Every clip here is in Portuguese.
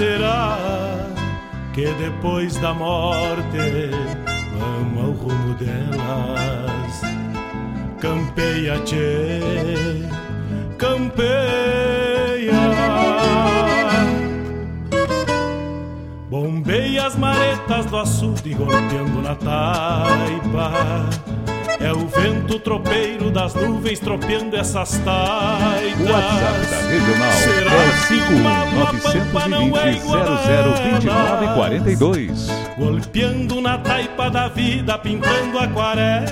Será que depois da morte vamos ao rumo delas? Campeia, tchê, campeia. Bombei as maretas do açude golpeando na taipa. É o vento tropeiro das nuvens tropeando essas taipas. O WhatsApp da Regional Será é o 51920 Golpeando na taipa da vida, pintando aquarelas.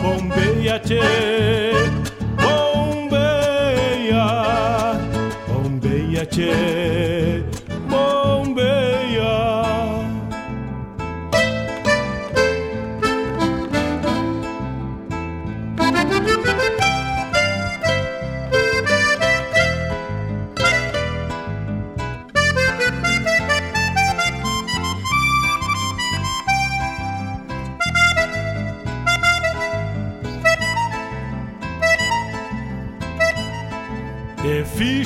Bombeia, tchê, bombeia, bombeia, tchê.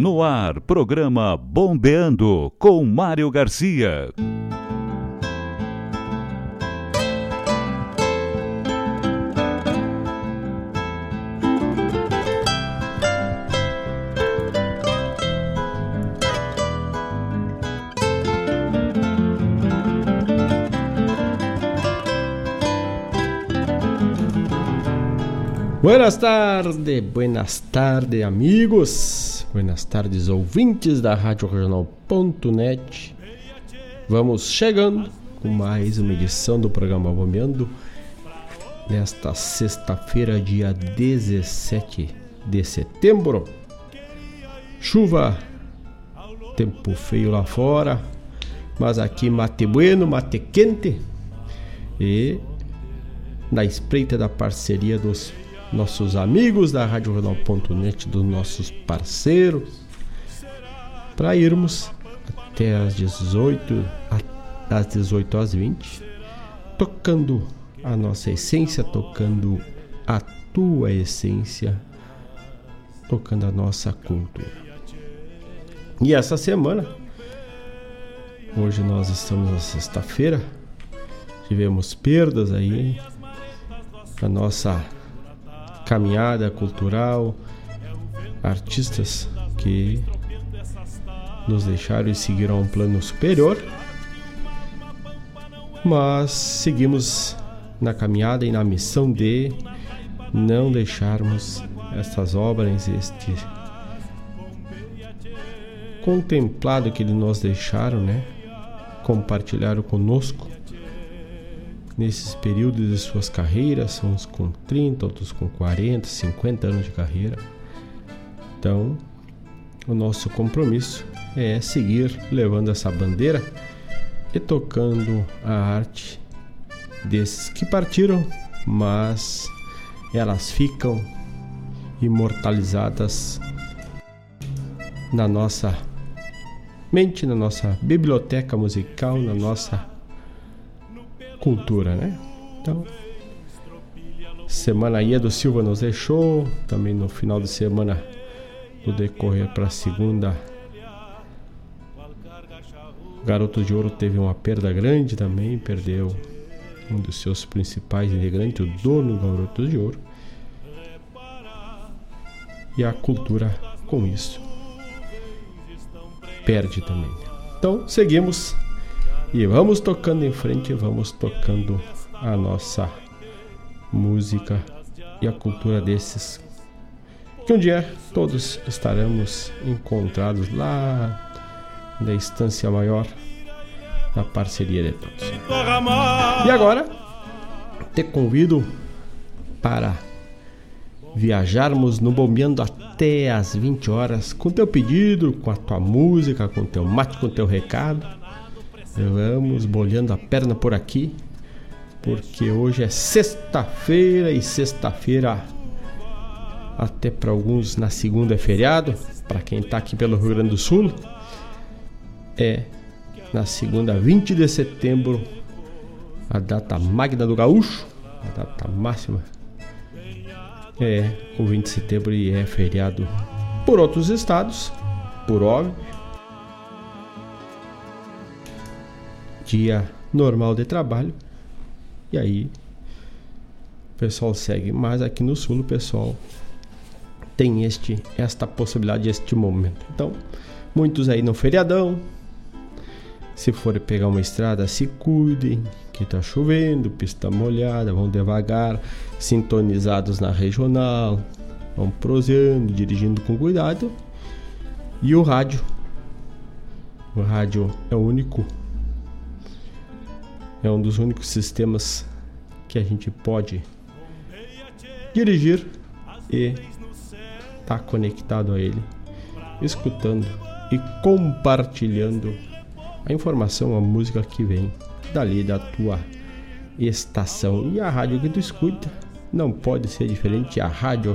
No ar, programa Bombeando com Mário Garcia. Buenas tardes, buenas tardes, amigos. Buenas tardes, ouvintes da Rádio Regional.net. Vamos chegando com mais uma edição do programa Bombeando nesta sexta-feira, dia 17 de setembro. Chuva, tempo feio lá fora, mas aqui mate bueno, mate quente e na espreita da parceria dos nossos amigos da Rádio Jornal.net, dos nossos parceiros, para irmos até às 18, às 18 às 20, tocando a nossa essência, tocando a tua essência, tocando a nossa cultura. E essa semana, hoje nós estamos na sexta-feira, tivemos perdas aí na nossa caminhada cultural, artistas que nos deixaram e seguiram a um plano superior, mas seguimos na caminhada e na missão de não deixarmos essas obras, este contemplado que eles nos deixaram, né? Compartilharam conosco nesses períodos de suas carreiras, uns com 30, outros com 40, 50 anos de carreira. Então, o nosso compromisso é seguir levando essa bandeira e tocando a arte desses que partiram, mas elas ficam imortalizadas na nossa mente, na nossa biblioteca musical, na nossa cultura, né? Então, semana aí do Silva nos deixou, também no final de semana, no decorrer para segunda, o Garoto de Ouro teve uma perda grande também, perdeu um dos seus principais integrantes, o dono do Garoto de Ouro. E a cultura com isso perde também. Então, seguimos e vamos tocando em frente, vamos tocando a nossa música e a cultura desses. Que um dia todos estaremos encontrados lá na estância maior da parceria de todos. E agora, te convido para viajarmos no Bombeando até às 20 horas com teu pedido, com a tua música, com teu mate, com teu recado Vamos bolhando a perna por aqui, porque hoje é sexta-feira e sexta-feira, até para alguns na segunda é feriado, para quem está aqui pelo Rio Grande do Sul, é na segunda, 20 de setembro, a data magna do gaúcho, a data máxima é o 20 de setembro e é feriado por outros estados, por óbvio. Dia normal de trabalho. E aí o pessoal segue, mas aqui no sul o pessoal tem este esta possibilidade este momento. Então, muitos aí no feriadão, se for pegar uma estrada, se cuidem, que tá chovendo, pista molhada, vão devagar, sintonizados na regional, vão proseando, dirigindo com cuidado. E o rádio. O rádio é o único é um dos únicos sistemas que a gente pode dirigir e estar tá conectado a ele, escutando e compartilhando a informação, a música que vem dali da tua estação. E a rádio que tu escuta não pode ser diferente a Rádio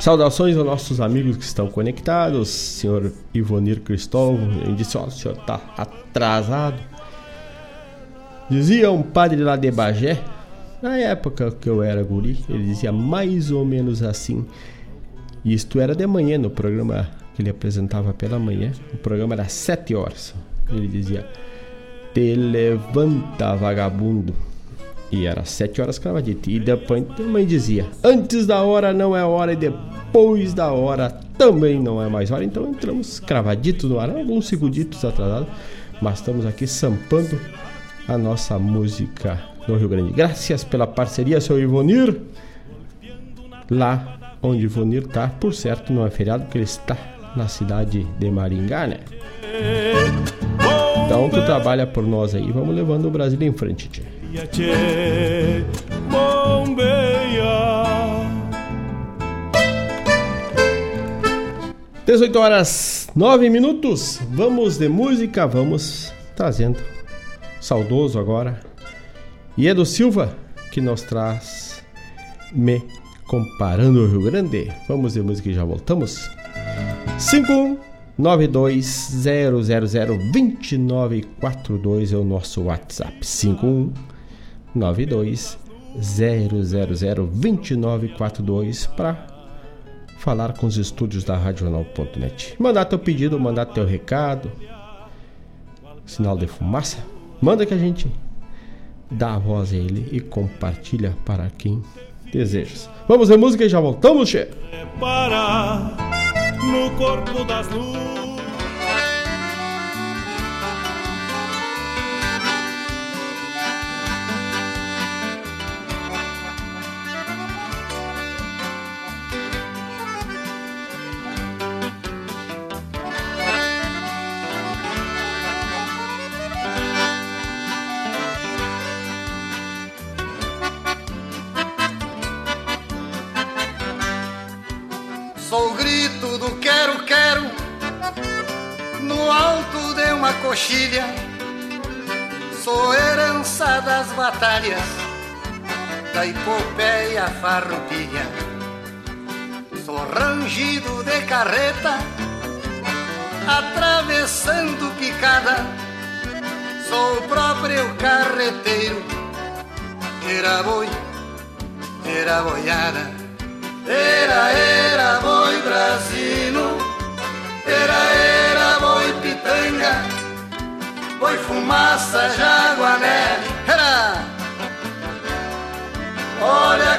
Saudações aos nossos amigos que estão conectados, senhor Ivonir Cristóvão. Ele disse: Ó, oh, o senhor está atrasado. Dizia um padre lá de Bagé, na época que eu era guri, ele dizia mais ou menos assim. Isto era de manhã, no programa que ele apresentava pela manhã. O programa era sete horas. Ele dizia: Te levanta, vagabundo. E era sete horas cravadito. E depois também dizia: Antes da hora não é hora e depois da hora também não é mais hora. Então entramos cravaditos no ar, alguns segunditos atrasados, mas estamos aqui sampando a nossa música no Rio Grande. Graças pela parceria, seu Ivonir. Lá onde Ivonir está, por certo, não é feriado, porque ele está na cidade de Maringá, né? Então tu trabalha por nós aí, vamos levando o Brasil em frente, tia. Dezoito horas nove minutos. Vamos de música, vamos trazendo saudoso agora. E é do Silva que nos traz Me Comparando o Rio Grande. Vamos de música e já voltamos. 51 920002942 é o nosso WhatsApp. 51 92 0002942 para falar com os estúdios da Radional.net. Mandar teu pedido, mandar teu recado, sinal de fumaça, manda que a gente dá a voz a ele e compartilha para quem deseja. Vamos ver música e já voltamos, che. No corpo das luzes era boiada. Era, era boi brasino, era, era boi pitanga, boi fumaça, jaguané, era. Olha a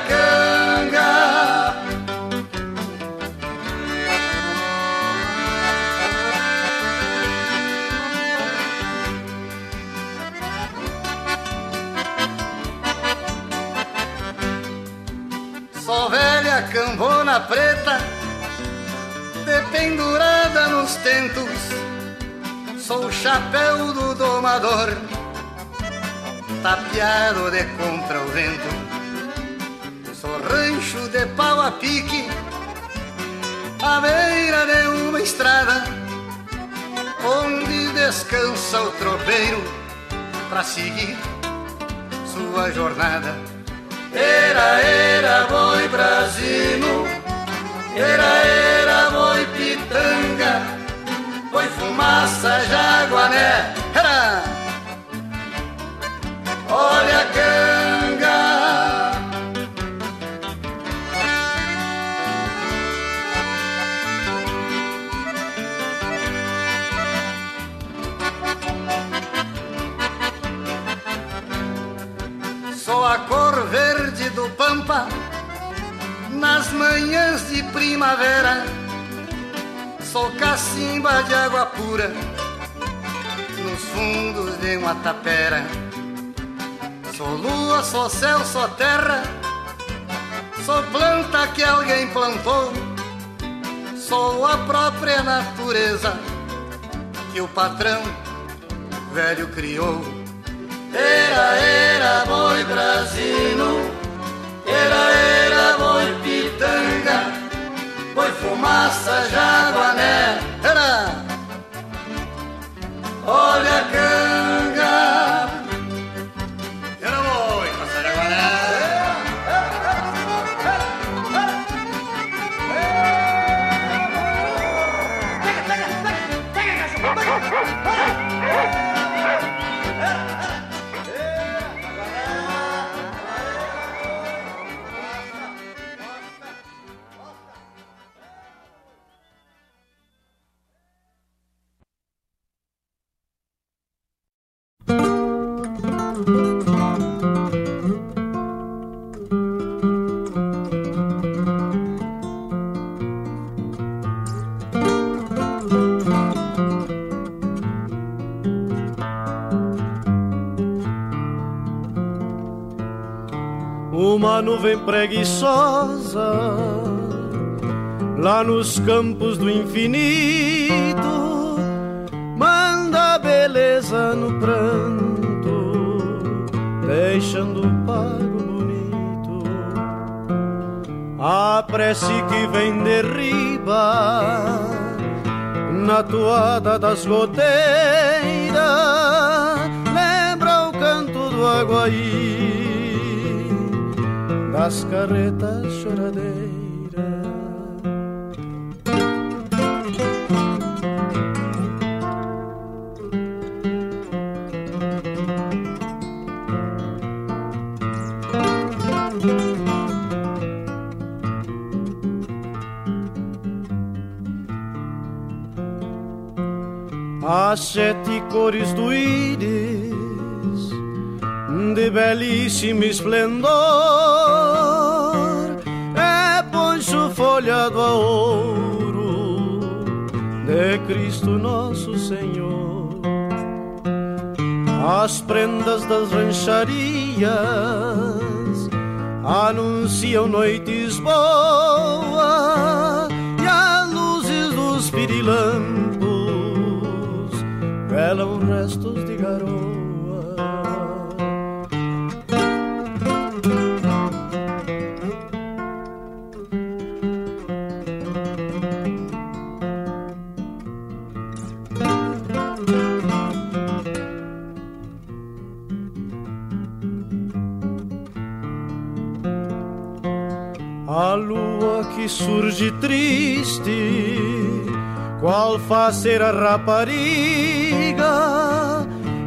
velha cambona preta, dependurada nos tentos. Sou o chapéu do domador, tapeado de contra o vento. Sou rancho de pau a pique, à beira de uma estrada, onde descansa o tropeiro para seguir sua jornada. Era, era boi brasino, era, era boi pitanga, boi fumaça, jaguané, era. Olha a Sou a cor verde do pampa nas manhãs de primavera. Sou cacimba de água pura nos fundos de uma tapera. Sou lua, sou céu, sou terra. Sou planta que alguém plantou. Sou a própria natureza que o patrão velho criou. Era, era boi brasino, era, era boi pitanga, boi fumaça, jaguané, era. Olha a canga, nuvem preguiçosa lá nos campos do infinito manda beleza no pranto, deixando o pago bonito. A prece que vem de riba na toada das goteiras lembra o canto do aguaí das carretas choradeiras. As sete cores do íris de belíssimo esplendor folhado a ouro de Cristo nosso Senhor. As prendas das rancharias anunciam noites boas e as luzes dos pirilampos velam restos surge triste, qual faceira rapariga,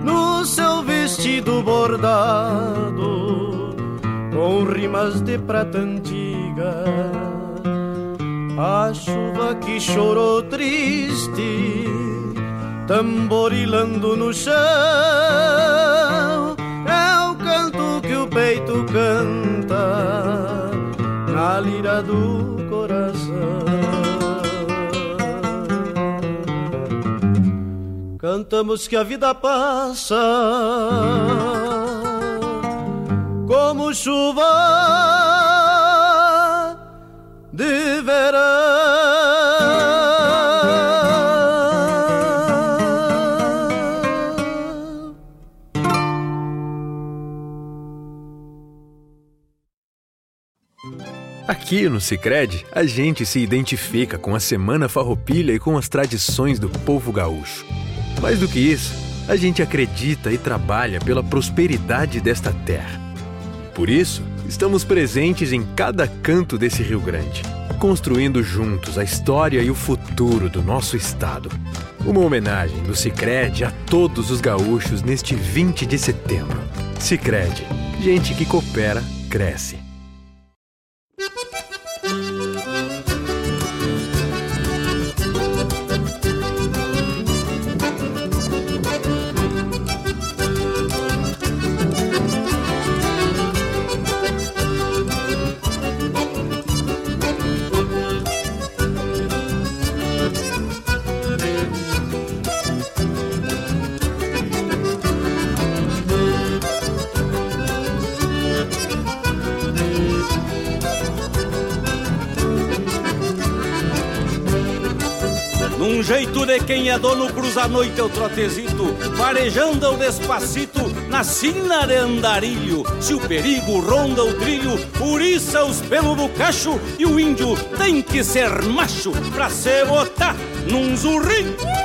no seu vestido bordado, com rimas de prata antiga. A chuva que chorou triste, tamborilando no chão, é o canto que o peito canta na lira do Cantamos que a vida passa como chuva de verão. Aqui no Cicred, a gente se identifica com a Semana Farroupilha e com as tradições do povo gaúcho. Mais do que isso, a gente acredita e trabalha pela prosperidade desta terra. Por isso, estamos presentes em cada canto desse Rio Grande, construindo juntos a história e o futuro do nosso estado. Uma homenagem do Cicred a todos os gaúchos neste 20 de setembro. Cicred, gente que coopera, cresce. Quem é dono cruza a noite é o trotezito, farejando o despacito na sina de andarilho. Se o perigo ronda o trilho, uriça os pelos do cacho e o índio tem que ser macho pra se botar num zurrinho.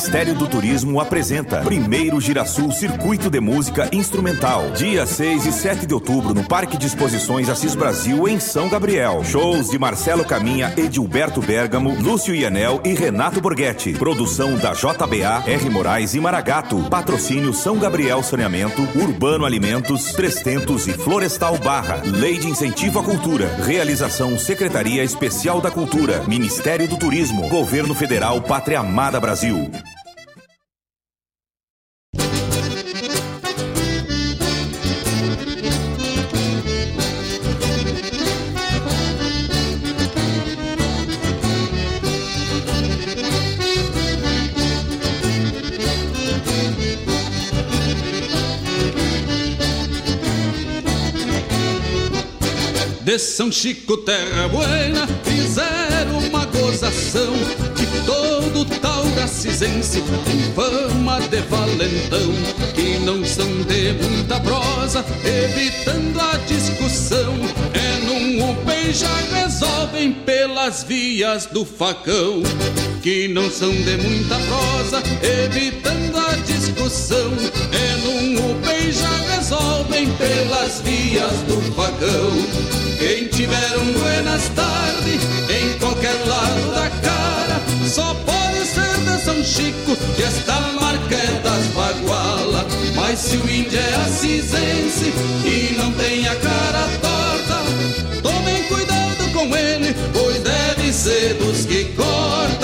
Ministério do Turismo apresenta Primeiro Girasul Circuito de Música Instrumental. Dia 6 e 7 de outubro no Parque de Exposições Assis Brasil, em São Gabriel. Shows de Marcelo Caminha, Edilberto Bergamo, Lúcio Ianel e Renato Borghetti. Produção da JBA, R. Moraes e Maragato. Patrocínio São Gabriel Saneamento, Urbano Alimentos, Trestentos e Florestal Barra. Lei de Incentivo à Cultura. Realização Secretaria Especial da Cultura. Ministério do Turismo. Governo Federal Pátria Amada Brasil. São Chico Terra Buena fizeram uma gozação que todo tauracisense tem fama de valentão que não são de muita prosa evitando a discussão é num upem já resolvem pelas vias do facão que não são de muita prosa evitando a discussão é num upem já resolvem pelas vias do facão quem tiver um buenas tardes em qualquer lado da cara Só pode ser de São Chico que esta marca é das baguala. Mas se o índio é assisense e não tem a cara torta Tomem cuidado com ele, pois deve ser dos que corta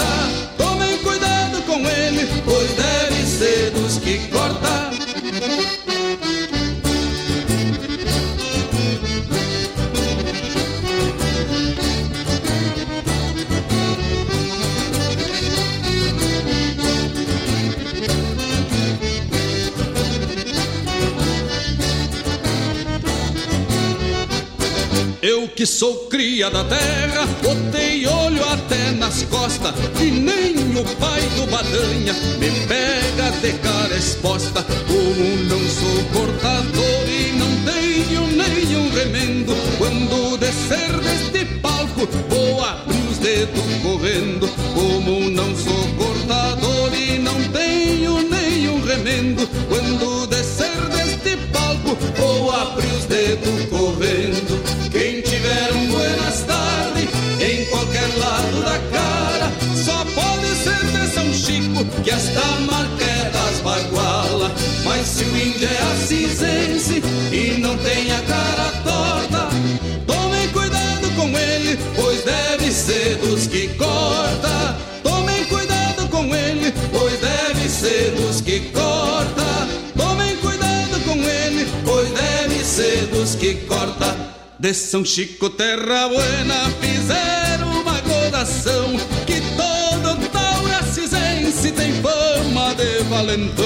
Eu que sou cria da terra, botei olho até nas costas, e nem o pai do Badanha me pega de cara exposta. Como não sou cortador e não tenho nenhum remendo, quando descer deste palco vou abrir os dedos correndo. Como não sou cortador e não tenho nenhum remendo, quando descer deste palco vou abrir os dedos correndo. Se o índio é assisense e não tem a cara torta, tomem cuidado com ele, pois deve ser dos que corta. Tomem cuidado com ele, pois deve ser dos que corta. Tomem cuidado com ele, pois deve ser dos que corta. De São Chico Terra Buena fizeram uma godação que todo tauracisense tem fama de valentão.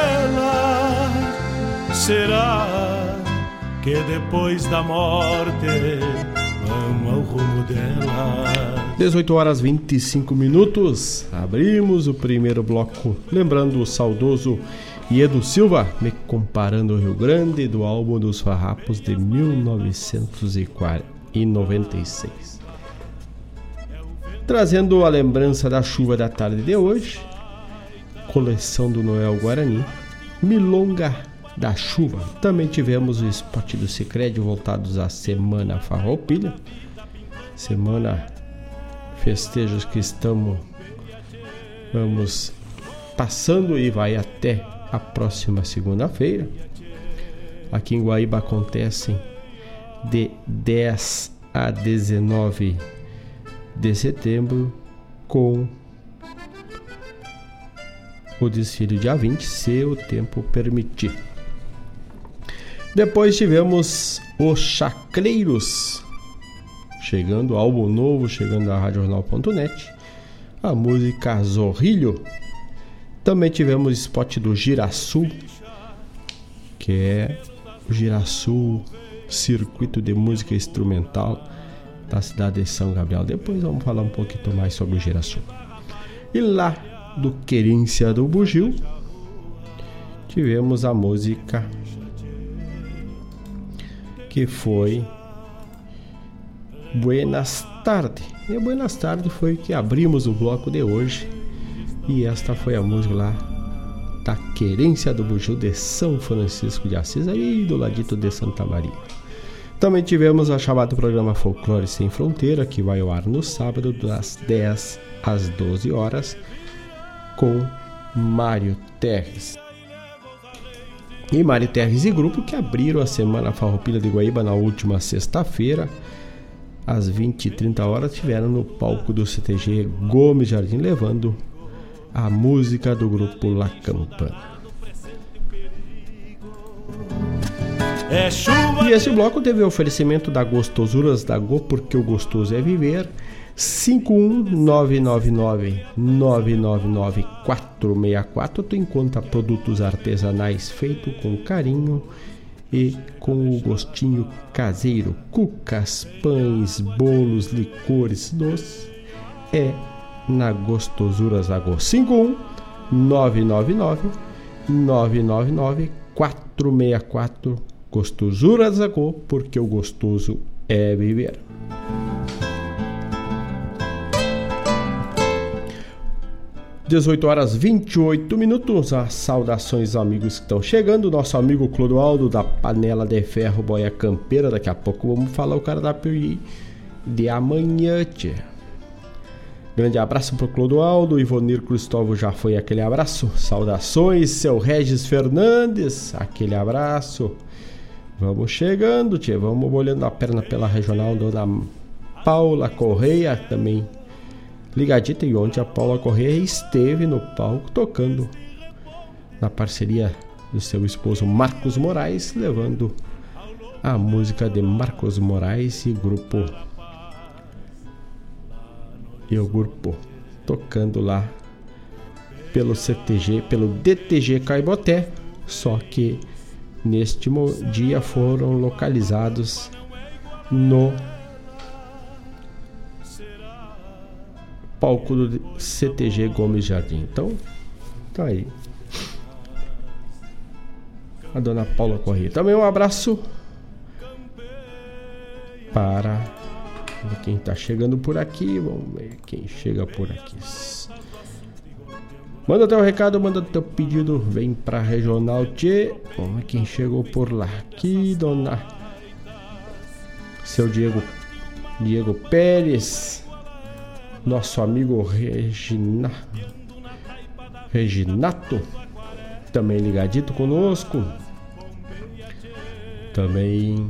Será que depois da morte vamos ao rumo dela? 18 horas 25 minutos. Abrimos o primeiro bloco, lembrando o saudoso Iedo Silva, me comparando o Rio Grande do álbum dos Farrapos de 1996. Trazendo a lembrança da chuva da tarde de hoje, coleção do Noel Guarani, Milonga da chuva. Também tivemos o spot do Cicred voltados à Semana Farroupilha. Semana festejos que estamos vamos passando e vai até a próxima segunda-feira. Aqui em Guaíba acontecem de 10 a 19 de setembro com o desfile dia 20, se o tempo permitir. Depois tivemos os Chacreiros, chegando, álbum novo, chegando na RadioJornal.net, a música Zorrilho. Também tivemos spot do Girasul, que é o Girasul Circuito de Música Instrumental da cidade de São Gabriel. Depois vamos falar um pouquinho mais sobre o Girasul. E lá do Querência do Bugio, tivemos a música que foi Buenas Tardes. E Buenas Tardes foi que abrimos o bloco de hoje. E esta foi a música lá da Querência do Bugio de São Francisco de Assis, aí do ladito de Santa Maria. Também tivemos a chamada programa Folclore Sem Fronteira, que vai ao ar no sábado, das 10 às 12 horas, com Mário Terres. E Mário Terres e grupo que abriram a Semana Farroupilha de Guaíba na última sexta-feira, às 20 e 30 horas, tiveram no palco do CTG Gomes Jardim, levando a música do grupo La Campana. É e esse bloco teve o oferecimento da Gostosuras da Go, porque o gostoso é viver. 51999-999-464 tu encontra produtos artesanais feitos com carinho e com o gostinho caseiro, cucas, pães, bolos, licores, doces. É na Gostosuras da Go. 51999 999 464 Gostosuras da Go, porque o gostoso é viver. 18 horas 28 minutos. Saudações amigos que estão chegando. Nosso amigo Clodoaldo da Panela de Ferro Boia Campeira. Daqui a pouco vamos falar o cara da Piuí de amanhã. Grande abraço pro Clodoaldo. Ivonir Cristóvão já foi aquele abraço. Saudações, seu Regis Fernandes. Aquele abraço. Vamos chegando, tchê. Vamos olhando a perna pela regional. Dona Paula Correia também ligadita e ontem a Paula Corrêa esteve no palco tocando na parceria do seu esposo Marcos Moraes, levando a música de Marcos Moraes e grupo e o grupo tocando lá pelo CTG, pelo DTG Caiboté, só que neste dia foram localizados no palco do CTG Gomes Jardim. Então, tá aí. A dona Paula Corrêa. Também um abraço para quem está chegando por aqui. Vamos ver quem chega por aqui. Manda teu recado, manda teu pedido, vem pra Regional T. Vamos ver quem chegou por lá. Aqui, dona. Seu Diego. Diego Pérez nosso amigo Regina, Reginato, também ligadito conosco. Também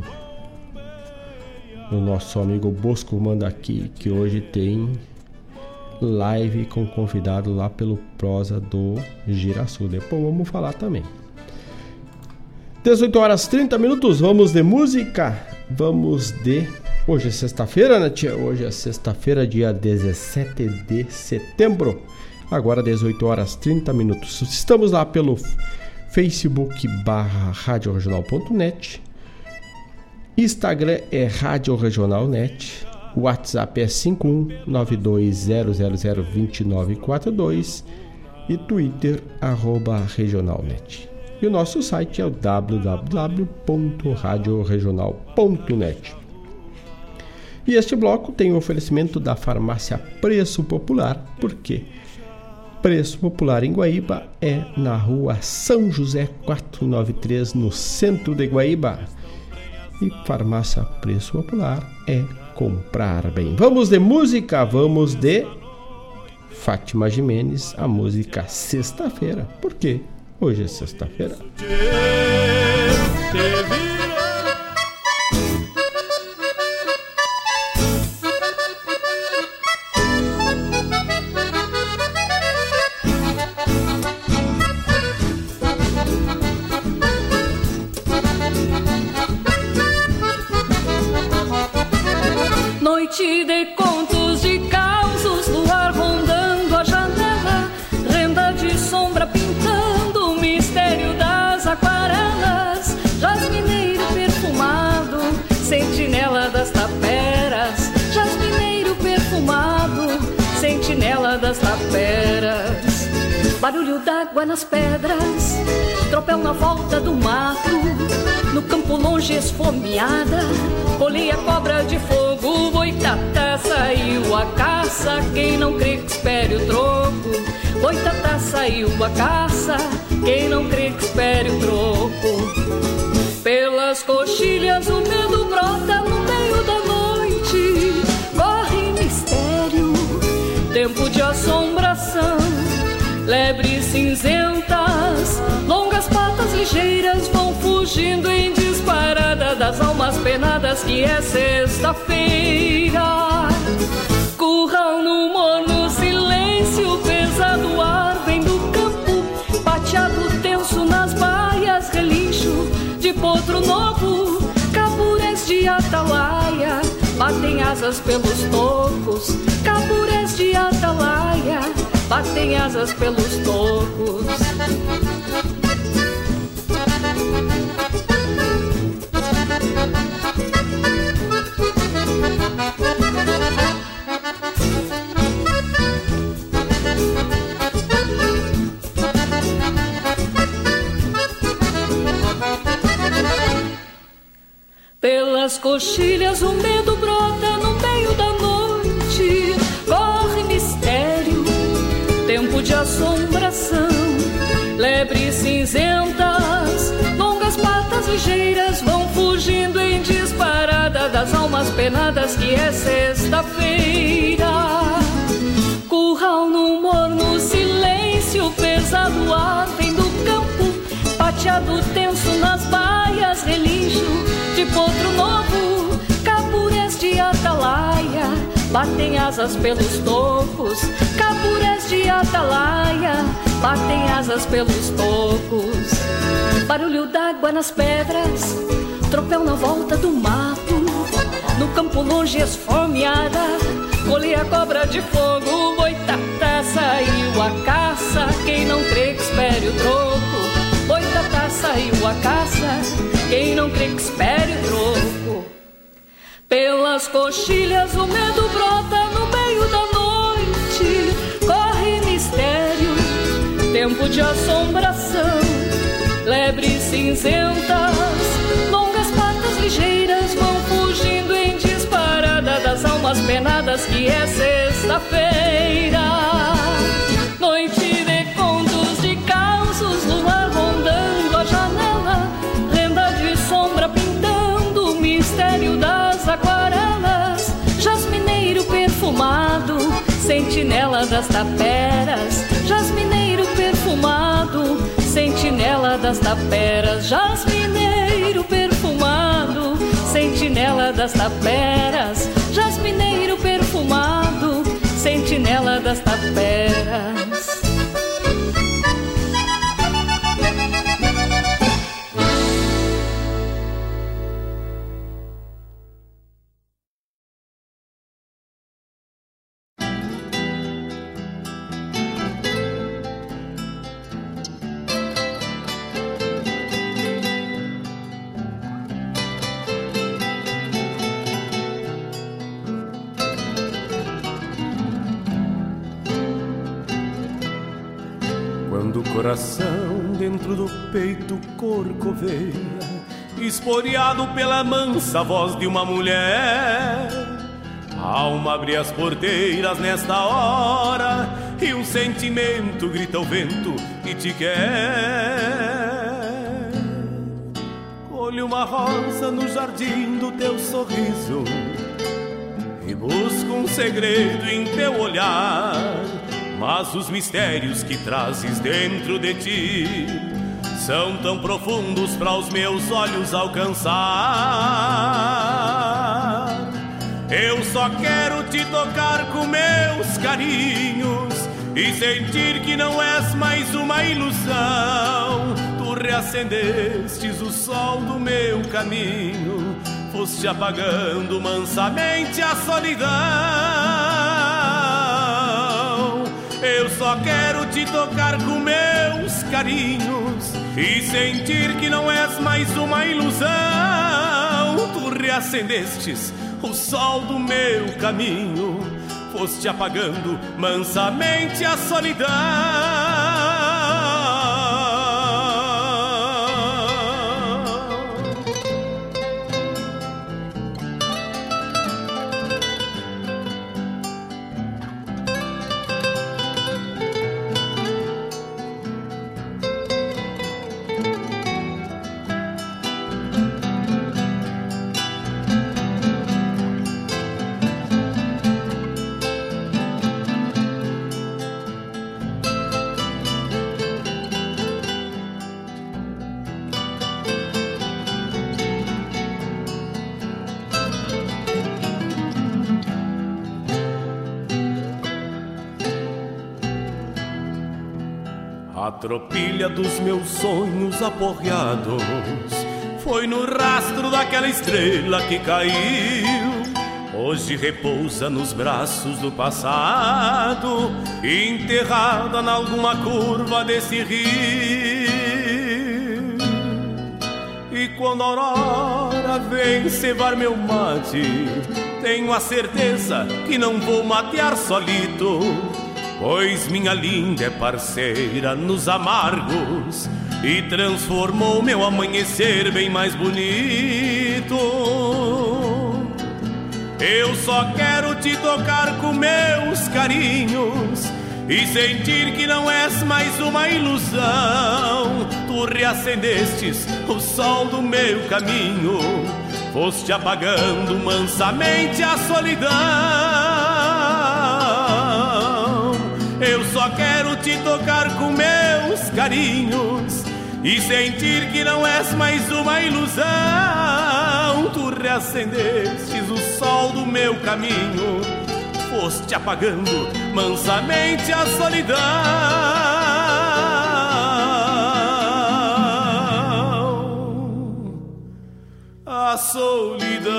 o nosso amigo Bosco manda aqui que hoje tem live com convidado lá pelo prosa do Girasul. Depois vamos falar também. 18 horas 30 minutos, vamos de música, vamos de Hoje é sexta-feira, né, tia? Hoje é sexta-feira, dia 17 de setembro. Agora 18 horas 30 minutos. Estamos lá pelo Facebook barra radioregional.net. Instagram é Rádio Regional Net. WhatsApp é 51920002942 e Twitter arroba regionalnet. E o nosso site é o www.radioregional.net. E este bloco tem o oferecimento da farmácia Preço Popular, porque Preço Popular em Guaíba é na rua São José 493, no centro de Guaíba. E Farmácia Preço Popular é comprar bem. Vamos de música, vamos de Fátima Jimenez, a música Sexta-feira. Por quê? Hoje é sexta-feira. D'água nas pedras, tropel na volta do mato, no campo longe esfomeada, colhi a cobra de fogo, boitatá saiu a caça, quem não crê que espere o troco, boitatá saiu a caça, quem não crê que espere o troco. Pelas coxilhas o medo brota no meio da noite, corre mistério, tempo lebres cinzentas, longas patas ligeiras vão fugindo em disparada das almas penadas que é sexta-feira. Curral no morno silêncio, pesado ar vem do campo, pateado tenso nas baias, relincho de potro novo, cabures de atalaia, batem asas pelos tocos, cabures de atalaia batem asas pelos tocos. Pelas coxilhas o medo brota no é sexta-feira. Curral no morno silêncio, pesado ar vem do campo, pateado tenso nas baias, relincho de potro novo, capures de atalaia batem asas pelos tocos, capures de atalaia, batem asas pelos tocos. Barulho d'água nas pedras, tropel na volta do mato, no campo longe esfomeada, colhi a cobra de fogo, boitatá saiu a caça, quem não crê que espere o troco. Boitatá saiu a caça, quem não crê que espere o troco. Pelas coxilhas o medo brota no meio da noite, corre mistério, tempo de assombração, lebres cinzentas, longas patas ligeiras que é sexta-feira. Noite de contos de causos, lua rondando a janela, renda de sombra pintando o mistério da aquarelas, jasmineiro perfumado, sentinela das taperas, jasmineiro perfumado, sentinela das taperas, jasmineiro perfumado, sentinela das taperas, jasmineiro sentinela das taperas. Coração dentro do peito corcoveia, esporeado pela mansa voz de uma mulher. A alma abre as porteiras nesta hora e um sentimento grita o vento que te quer. Colhe uma rosa no jardim do teu sorriso e busco um segredo em teu olhar. Mas os mistérios que trazes dentro de ti são tão profundos para os meus olhos alcançar. Eu só quero te tocar com meus carinhos e sentir que não és mais uma ilusão. Tu reacendestes o sol do meu caminho, foste apagando mansamente a solidão. Eu só quero te tocar com meus carinhos e sentir que não és mais uma ilusão. Tu reacendestes o sol do meu caminho, foste apagando mansamente a solidão. Tropilha dos meus sonhos aporreados foi no rastro daquela estrela que caiu. Hoje repousa nos braços do passado, enterrada em alguma curva desse rio. E quando a aurora vem cevar meu mate, tenho a certeza que não vou matear solito Pois minha linda é parceira nos amargos e transformou meu amanhecer bem mais bonito. Eu só quero te tocar com meus carinhos e sentir que não és mais uma ilusão. Tu reacendestes o sol do meu caminho, foste apagando mansamente a solidão. Eu só quero te tocar com meus carinhos e sentir que não és mais uma ilusão. Tu reacendestes o sol do meu caminho, foste apagando mansamente a solidão. A solidão.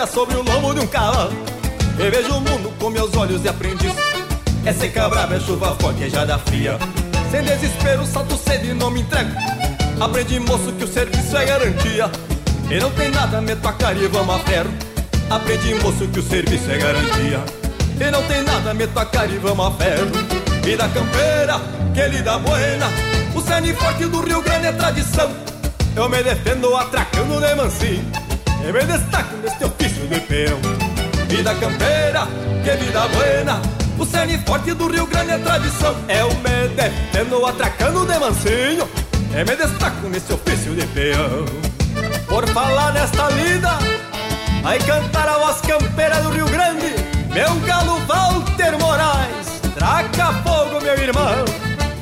Ganho a vida sobre o lombo de um cavalo, e vejo o mundo com meus olhos de aprendiz. É seca brava, é chuva forte, é jada fria. Sem desespero, salto cedo e não me entrego. Aprendi, moço, que o serviço é garantia. E não tem nada, meto a cara e vamos a ferro. Aprendi, moço, que o serviço é garantia. E não tem nada, meto a cara e vamos a ferro. Vida campeira, que lida buena. O cerne forte do Rio Grande é tradição. Eu me defendo atracando de mansinho. E me destaco neste ofício de peão. Vida campeira, que vida buena. O cerne forte do Rio Grande é tradição. Eu me defendo atracando de mansinho. E me destaco nesse ofício de peão. Por falar nesta lida, aí cantar a voz campeira do Rio Grande, meu galo Walter Moraes, traca fogo, meu irmão.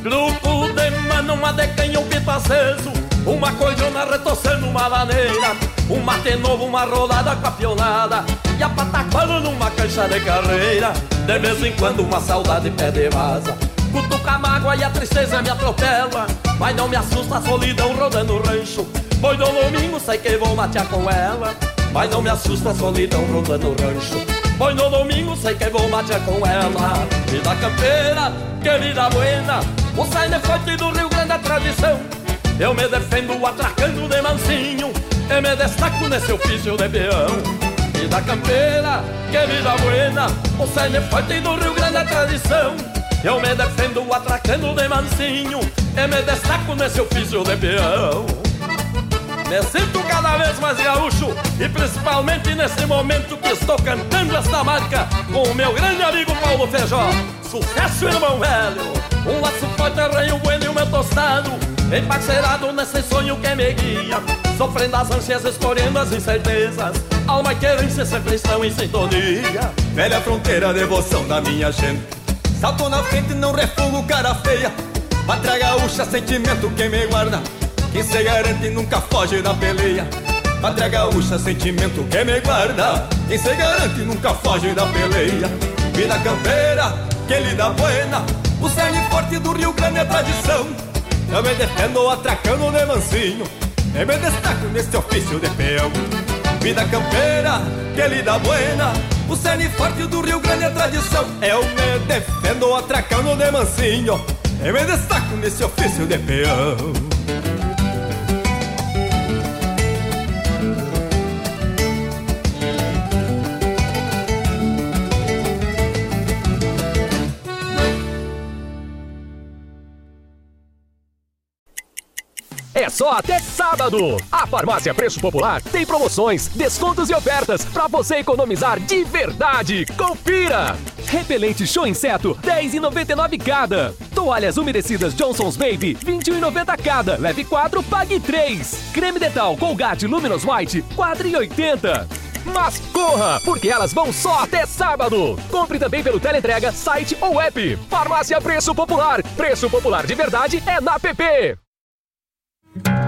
Grupo de mano, uma de canhão pito aceso, uma coidona retorcendo uma maneira, um mate novo, uma rolada capionada, e a pataquana numa cancha de carreira. De vez em quando uma saudade pede vaza, cutuca a mágoa e a tristeza me atropela, mas não me assusta a solidão rodando o rancho. Pois no domingo sei que vou matear com ela Mas não me assusta a solidão rondando o rancho Pois no domingo sei que vou matear com ela Vida campeira, querida buena O sai forte do Rio Grande é tradição Eu me defendo atracando de mansinho E me destaco nesse ofício de peão Vida campeira, querida buena O sai forte do Rio Grande é tradição eu me defendo atracando de mansinho E me destaco nesse ofício de peão me sinto cada vez mais gaúcho e principalmente nesse momento que estou cantando esta marca com o meu grande amigo Paulo Feijó. Sucesso, irmão velho! Um laço forte, rei, o bueno e o meu tostado, emparcerado nesse sonho que me guia. Sofrendo as ânsias, escolhendo as incertezas, alma e querência sempre estão em sintonia. Velha fronteira, devoção da minha gente. Salto na frente, não refugo cara feia. Pátria gaúcha, sentimento que me guarda. Quem se garante nunca foge da peleia Pátria gaúcha, sentimento que me guarda Quem se garante nunca foge da peleia Vida campeira, que lida buena O cerne forte do Rio Grande é tradição Eu me defendo atracando de mansinho E me destaco nesse ofício de peão. Vida campeira, que lida buena O cerne forte do Rio Grande é tradição. Eu me defendo atracando de mansinho E me destaco nesse ofício de peão É só até sábado. A Farmácia Preço Popular tem promoções, descontos e ofertas para você economizar de verdade. Confira! Repelente show inseto, 10,99 cada. Toalhas umedecidas Johnson's Baby, 21,90 cada. Leve 4, pague 3. Creme Detal Colgate Luminous White, 4,80. Mas corra, porque elas vão só até sábado. Compre também pelo teleentrega, site ou app. Farmácia Preço Popular. Preço Popular de verdade é na PP. thank you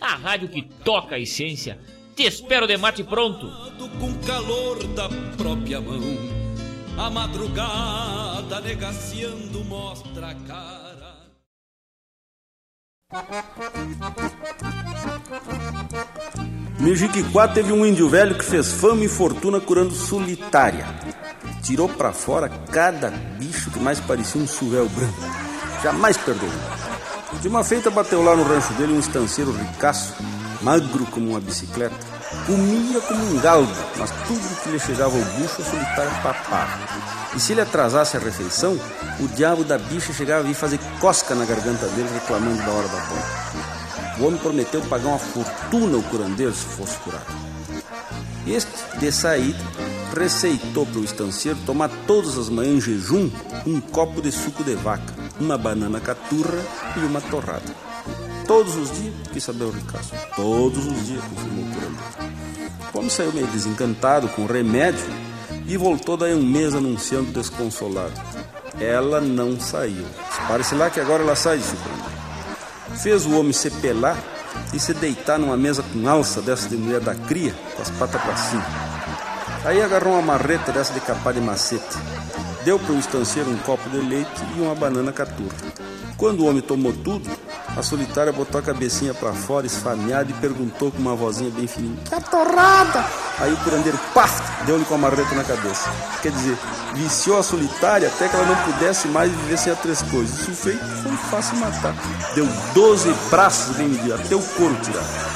a rádio que toca a essência. Te espero de mate pronto. Com calor da própria mão, a madrugada negaciando mostra a cara. Mejiquiquá teve um índio velho que fez fama e fortuna curando solitária. Tirou para fora cada bicho que mais parecia um suvel branco. Jamais perdeu. De uma feita bateu lá no rancho dele um estanceiro ricaço, magro como uma bicicleta. Comia como um galgo, mas tudo que lhe chegava ao bucho a solitária. E se ele atrasasse a refeição, o diabo da bicha chegava vir fazer cosca na garganta dele reclamando da hora da bomba. O homem prometeu pagar uma fortuna ao curandeiro se fosse curado. Este, de saída, receitou para o estanceiro tomar todas as manhãs em jejum um copo de suco de vaca, uma banana caturra e uma torrada. Todos os dias, quis saber o Ricasso, todos os dias, confirmou o curandeiro. O homem saiu meio desencantado com o remédio e voltou daí um mês anunciando desconsolado. Ela não saiu. Parece lá que agora ela sai, disse o. Fez o homem se pelar e se deitar numa mesa com alça dessa de mulher da cria, com as patas para cima. Aí agarrou uma marreta dessa de capar de macete. Deu para o estanceiro um copo de leite e uma banana caturra. Quando o homem tomou tudo, a solitária botou a cabecinha para fora, esfameada, e perguntou com uma vozinha bem fininha: Que torrada! Aí o curandeiro, paf, deu-lhe com a marreta na cabeça. Quer dizer, viciou a solitária até que ela não pudesse mais viver sem as três coisas. Isso feito foi fácil matar. Deu 12 braços bem medidos, até o couro tirado.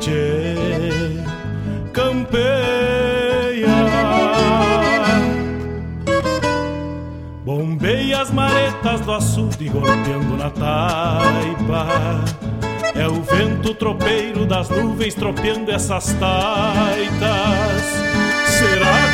Tchê, campeia. Bombeia as maretas do açude golpeando na taipa é o vento tropeiro das nuvens tropeando essas taitas. Será que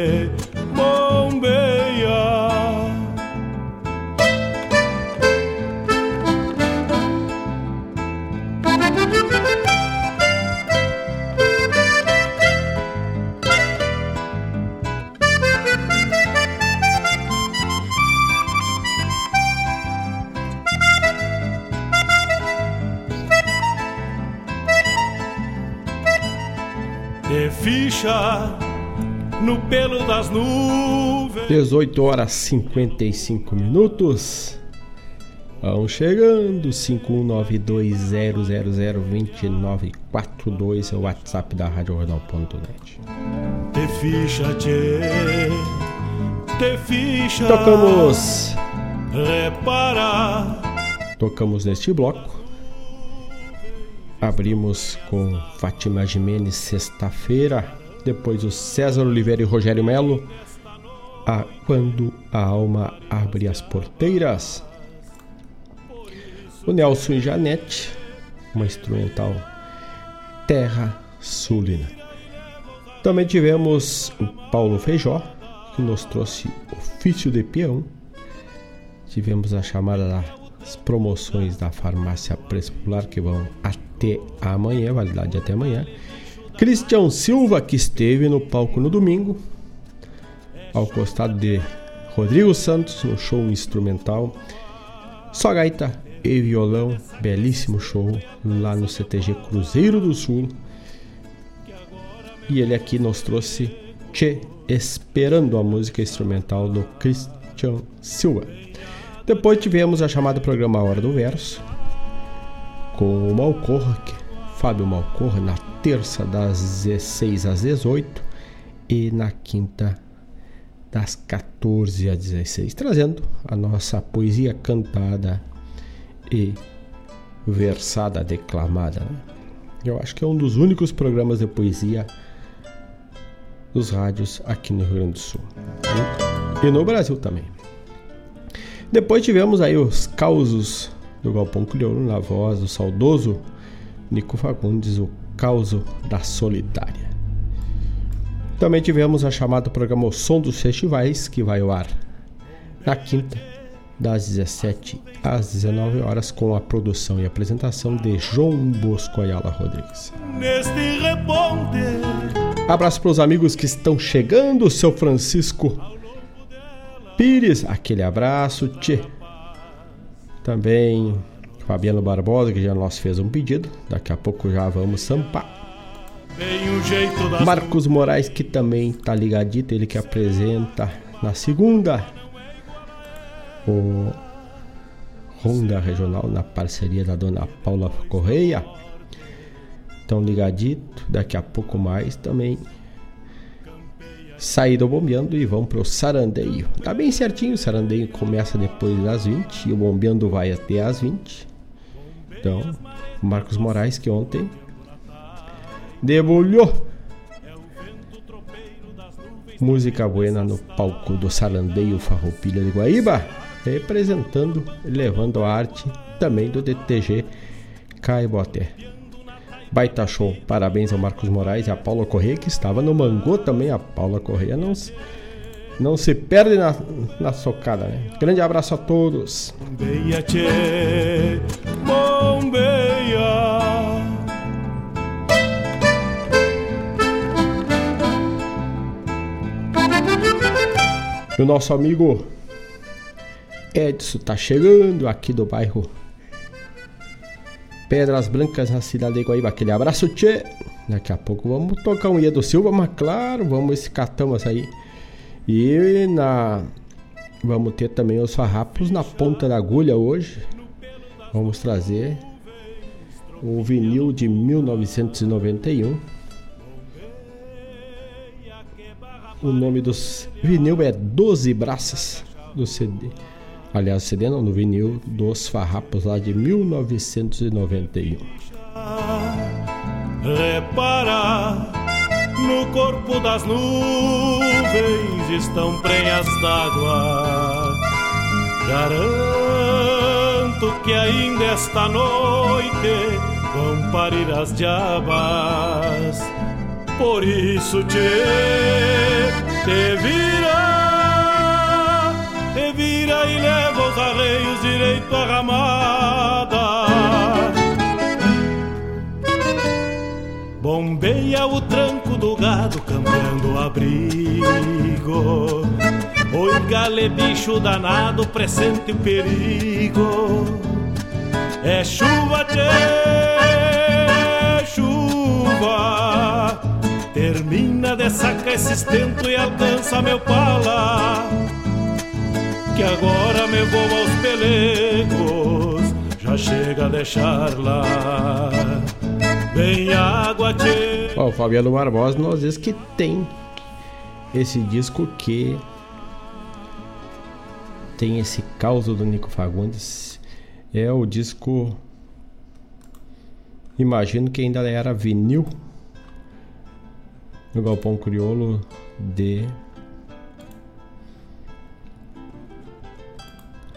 18 horas 55 minutos. Vão chegando, 51920002942 é o WhatsApp da Rádio Jornal.net. Te ficha, tchê, te ficha. Tocamos. Repara. Tocamos neste bloco. Abrimos com Fátima Jimenez, sexta-feira. Depois o César Oliveira e Rogério Melo. A Quando a Alma Abre as Porteiras o Nelson Janete, uma instrumental Terra Sulina. Também tivemos o Paulo Feijó, que nos trouxe ofício de peão. Tivemos a chamada das promoções da farmácia Preço que vão até amanhã, validade até amanhã. Cristian Silva, que esteve no palco no domingo, ao costado de Rodrigo Santos, no show instrumental. Só gaita e violão, belíssimo show lá no CTG Cruzeiro do Sul. E ele aqui nos trouxe Che Esperando a música instrumental do Christian Silva. Depois tivemos a chamada programa Hora do Verso com o Malcorra, Fábio Malcorra, na terça das 16 às 18 e na quinta das 14 às 16, trazendo a nossa poesia cantada e versada, declamada. Né? Eu acho que é um dos únicos programas de poesia dos rádios aqui no Rio Grande do Sul e no Brasil também. Depois tivemos aí os causos do Galpão Crioulo na voz do saudoso Nico Fagundes, o causo da solitária. Também tivemos a chamada programa O Som dos Festivais, que vai ao ar na quinta das 17 às 19 horas com a produção e apresentação de João Bosco Ayala Rodrigues. Abraço para os amigos que estão chegando, seu Francisco Pires, aquele abraço, tchê. Também Fabiano Barbosa, que já nos fez um pedido, daqui a pouco já vamos sampar. Marcos Moraes, que também tá ligadito, ele que apresenta na segunda o Ronda Regional na parceria da dona Paula Correia. Então ligadito, daqui a pouco mais também saída bombeando e vão pro sarandeio. Tá bem certinho, o sarandeio começa depois das 20 e o bombeando vai até as 20. Então, Marcos Moraes que ontem debulhou música buena no palco do sarandeio Farroupilha de Guaíba representando e levando a arte também do DTG Caiboté. Baita show, parabéns ao Marcos Moraes e a Paula Correia que estava no Mangô também. A Paula Correia não se, não se perde na, na socada, né? Grande abraço a todos. O nosso amigo Edson tá chegando aqui do bairro Pedras Brancas na cidade de Guaíba. Aquele abraço, tchê. Daqui a pouco vamos tocar um Ia do Silva, mas claro, vamos esse catamos aí. E na vamos ter também os farrapos na ponta da agulha hoje. Vamos trazer o vinil de 1991. O nome dos vinil é Doze Braças do CD. Aliás, CD não, no vinil dos Farrapos lá de 1991. Repara, no corpo das nuvens estão prenhas d'água. Garanto que ainda esta noite vão parir as diabas. Por isso te, te vira e vira e leva os arreios direito à ramada. Bombeia o tranco do gado, cambiando o abrigo. Oi, gale bicho danado, presente o perigo. É chuva, tchê, chuva, te Termina de sacar esse estento e alcança meu pala Que agora me vou aos pelegos Já chega a deixar lá Vem água tchê Ó, o Fabiano Barbosa nos diz que tem esse disco que tem esse caos do Nico Fagundes. É o disco. Imagino que ainda era vinil. No Galpão Criolo de.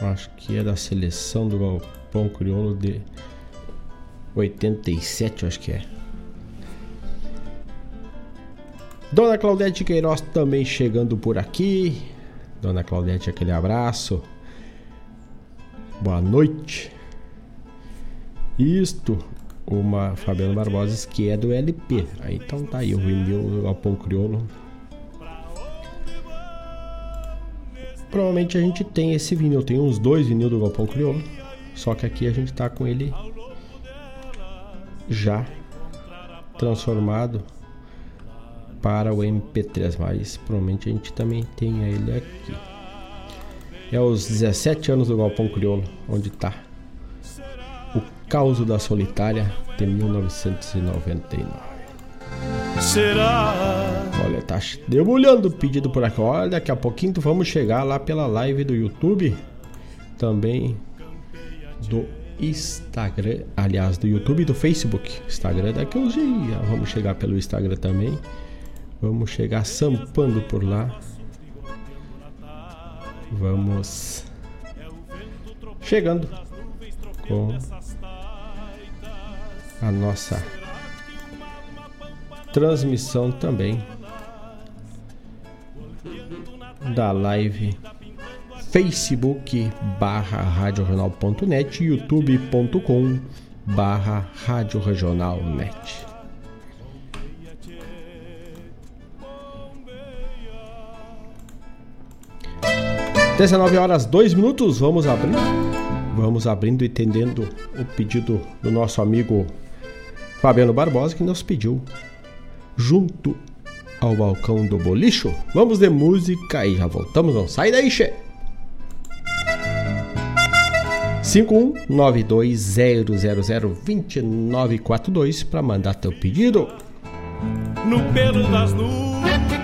Acho que é da seleção do Galpão Criolo de 87, acho que é. Dona Claudete Queiroz também chegando por aqui. Dona Claudete, aquele abraço. Boa noite. Isto, uma Fabiano Barbosa que é do LP. Aí então tá aí o vinil do Galpão Crioulo. Provavelmente a gente tem esse vinil. Tem uns dois vinil do Galpão Crioulo. Só que aqui a gente tá com ele já transformado para o MP3, mas provavelmente a gente também tem ele aqui. É os 17 anos do Galpão Crioulo, onde está o Caos da Solitária de 1999. Será? Olha, tá debulhando o pedido por aqui. Olha, daqui a pouquinho vamos chegar lá pela live do YouTube, também do Instagram, aliás, do YouTube e do Facebook. Instagram daqui uns dias, vamos chegar pelo Instagram também. Vamos chegar sampando por lá. Vamos chegando com a nossa transmissão também da live facebook barra radioregional.net youtube.com barra radioregional.net 19 horas 2 minutos, vamos abrindo. Vamos abrindo e entendendo o pedido do nosso amigo Fabiano Barbosa que nos pediu junto ao balcão do bolicho. Vamos de música e já voltamos, não sai daí, che. 51920002942 para mandar teu pedido. No pelo das nuvens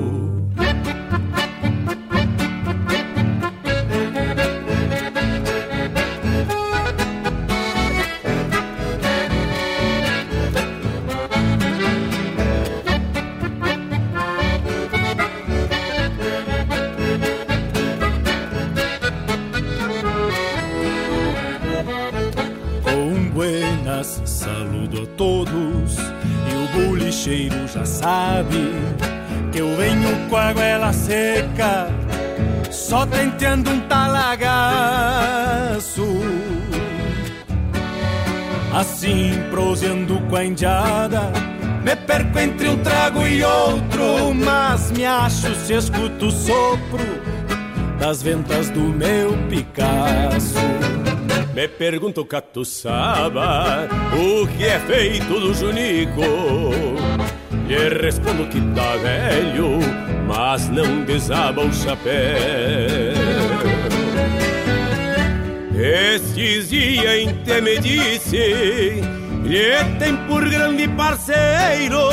Sabe que eu venho com a goela seca, só tenteando um talagaço. Assim, proseando com a indiada, me perco entre um trago e outro, mas me acho se escuto o sopro das ventas do meu Picasso. Me pergunto, catuçaba, o que é feito do Junico? Lhe respondo que tá velho, mas não desaba o chapéu. Estes dias inte me disse lhe tem por grande parceiro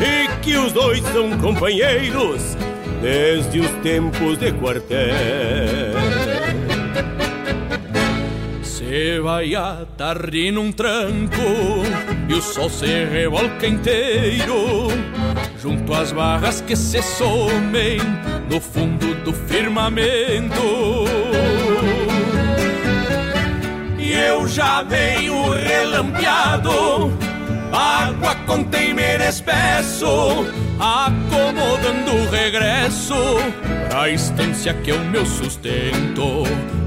e que os dois são companheiros desde os tempos de quartel. Vai a tarde num tranco e o sol se revolca inteiro junto às barras que se somem no fundo do firmamento. E eu já venho relampeado, água com temer espesso, acomodando o regresso pra estância que é o meu sustento.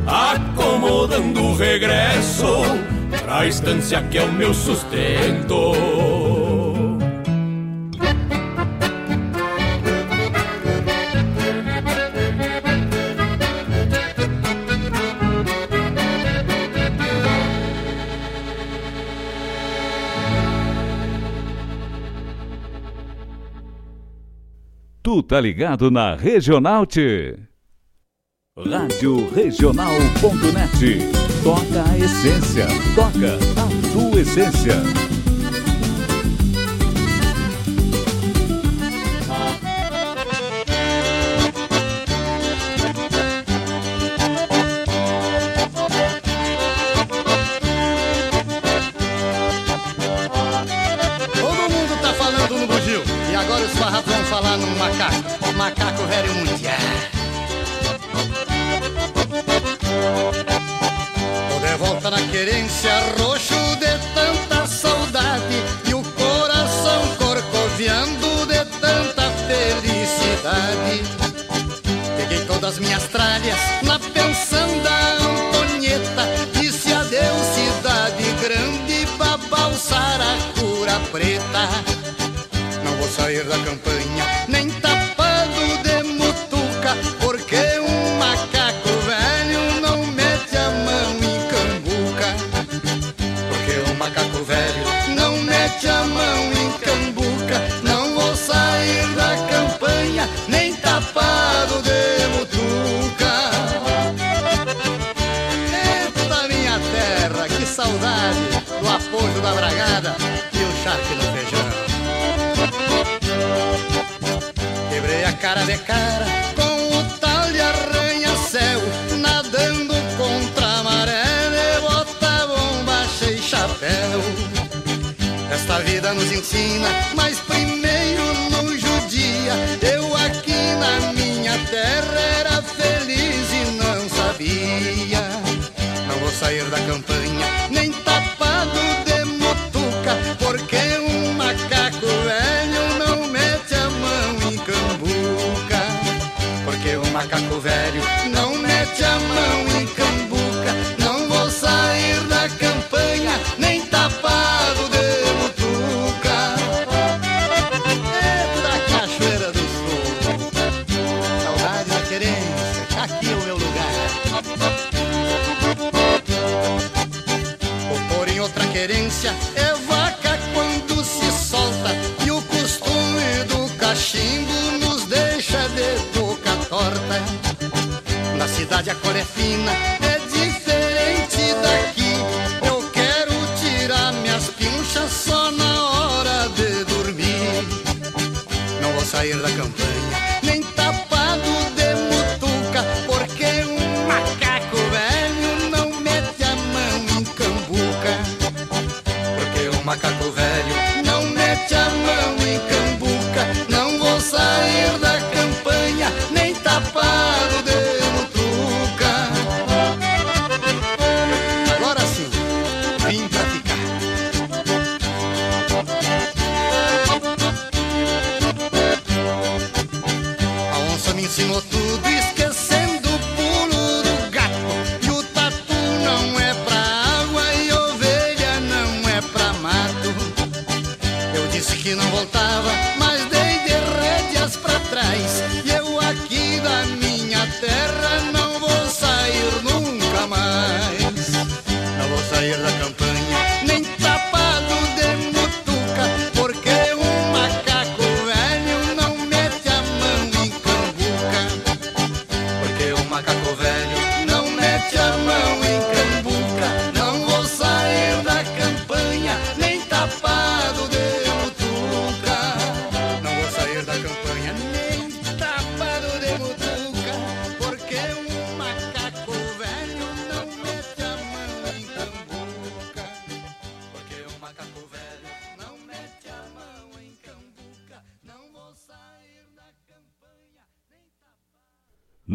Acomodando o regresso pra estância que é o meu sustento. Tu tá ligado na Regional T. Rádio. Toca a essência. Toca a tua essência.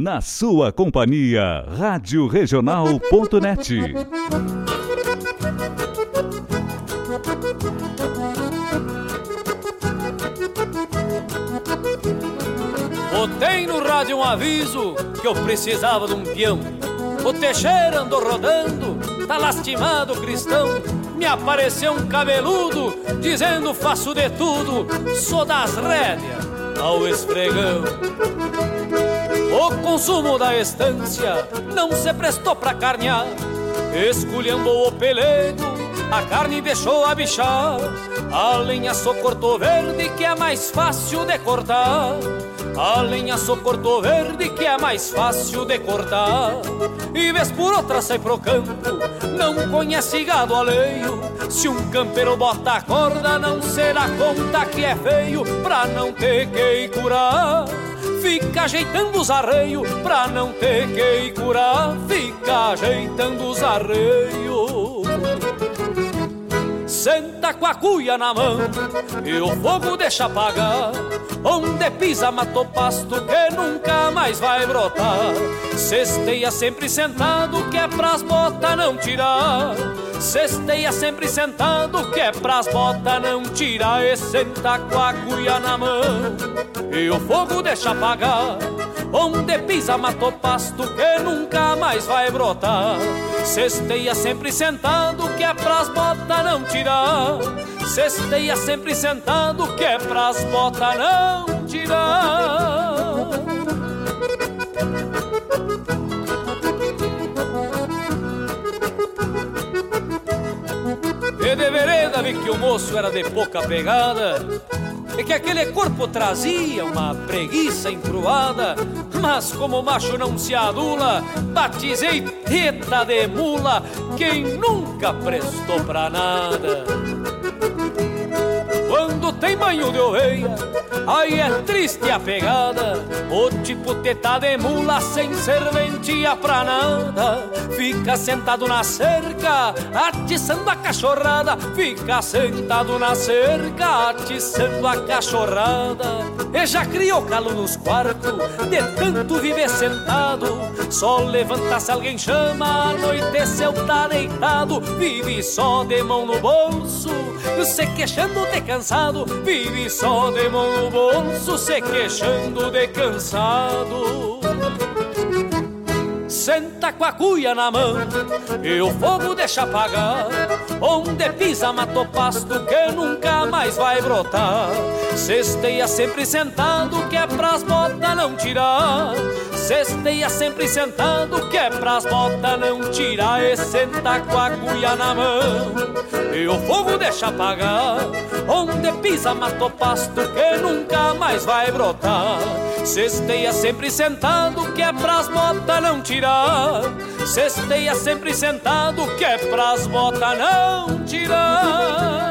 Na sua companhia, Rádio Regional.net. Botei no rádio um aviso que eu precisava de um peão. O Teixeira andou rodando, tá lastimado cristão. Me apareceu um cabeludo dizendo faço de tudo, sou das rédeas ao esfregão. O consumo da estância não se prestou pra carnear, esculhambou o pelego, a carne deixou a bichar. A lenha só cortou verde que é mais fácil de cortar. A lenha só cortou verde que é mais fácil de cortar. E vez por outra sai pro campo, não conhece gado alheio. Se um campeiro bota a corda, não se dá conta que é feio pra não ter que curar. Fica ajeitando os arreios pra não ter que curar. Fica ajeitando os arreios. Senta com a cuia na mão e o fogo deixa apagar. Onde pisa matou pasto que nunca mais vai brotar. Cesteia sempre sentado que é pras botas não tirar. Cesteia sempre sentado que é pras botas não tirar. E senta com a cuia na mão e o fogo deixa apagar. Onde pisa matou pasto que nunca mais vai brotar. Cesteia sempre sentado que é pras botas não tirar. Cesteia sempre sentado que é pras botas não tirar. De vereda vi que o moço era de pouca pegada. E que aquele corpo trazia uma preguiça encruada. Mas como o macho não se adula Batizei teta de mula Quem nunca prestou pra nada tem banho de oveia, aí é triste a pegada. O tipo teta de mula sem serventia pra nada. Fica sentado na cerca, atiçando a cachorrada. Fica sentado na cerca, atiçando a cachorrada. E já criou calo nos quartos, de tanto viver sentado. Só levanta se alguém chama, anoiteceu, tá deitado. Vive só de mão no bolso, se queixando de cansado. Vive só de mão no bolso, se queixando de cansado. Senta com a cuia na mão e o fogo deixa apagar. Onde pisa matou pasto que nunca mais vai brotar. Cesteia sempre sentado que é pras botas não tirar. Cesteia sempre sentado que é pras botas não tirar. E senta com a cuia na mão e o fogo deixa apagar. Onde pisa matou pasto que nunca mais vai brotar. Cesteia sempre sentado que é pras botas não tirar. Cesteia sempre sentado que é pras botas não tirar.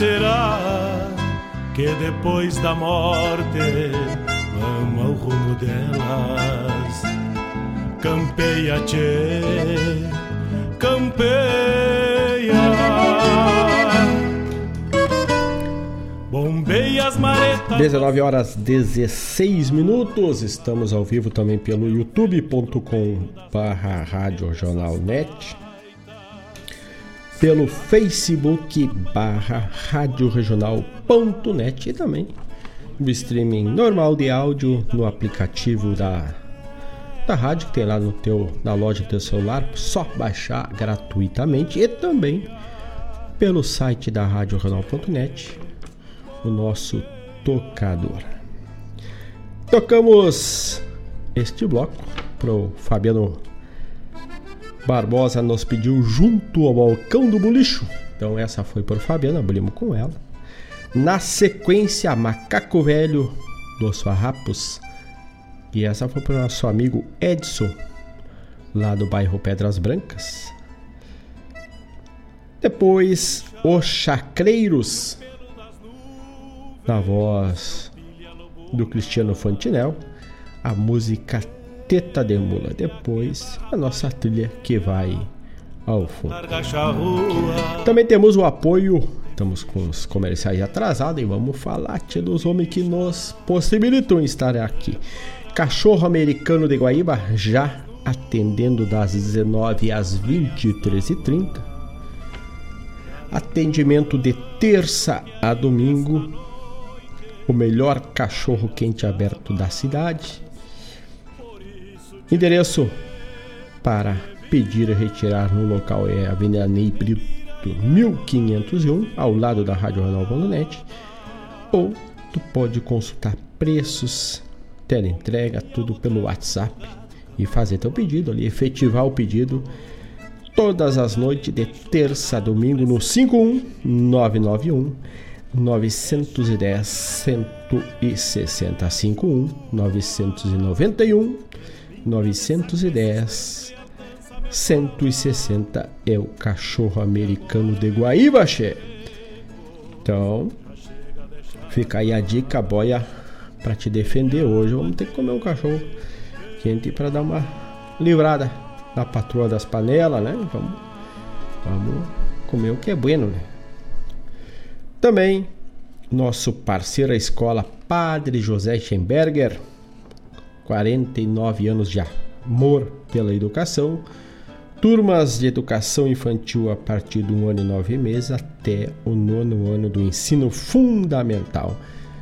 Será que depois da morte vamos ao rumo delas? Campeia, tchê, campeia. Bombeia as maretas. 19 horas 16 minutos. Estamos ao vivo também pelo youtube.com barra Rádio Jornal Net. Pelo Facebook barra radioregional.net e também o streaming normal de áudio no aplicativo da, da rádio que tem lá no teu, na loja do teu celular, só baixar gratuitamente e também pelo site da radioregional.net, o nosso tocador. Tocamos este bloco pro Fabiano Barbosa nos pediu junto ao balcão do bolicho. Então essa foi por Fabiana, abrimos com ela. Na sequência, Macaco Velho dos Farrapos. E essa foi para o nosso amigo Edson, lá do bairro Pedras Brancas. Depois, Os Chacreiros, na voz do Cristiano Fantinel, a música Teta de Mula. Depois, a nossa trilha que vai ao fundo. Também temos o apoio, estamos com os comerciais atrasados e vamos falar tia, dos homens que nos possibilitam estar aqui. Cachorro Americano de Guaíba já atendendo das 19 às 23h30. Atendimento de terça a domingo. O melhor cachorro quente aberto da cidade. Endereço para pedir e retirar no local é Avenida Ney Brito 1501, ao lado da Rádio Renal.net. Ou tu pode consultar preços, teleentrega, tudo pelo WhatsApp e fazer teu pedido ali, efetivar o pedido todas as noites de terça a domingo no 51991 910 160 51 991 910 160 é o cachorro americano de Guaíba, che. Então, fica aí a dica, boia, para te defender hoje. Vamos ter que comer um cachorro quente para dar uma livrada da patroa das panelas, né? Vamos, vamos comer o que é bueno, né? Também nosso parceiro a escola Padre José Schemberger 49 anos de amor pela educação, turmas de educação infantil a partir do ano e nove meses até o nono ano do ensino fundamental.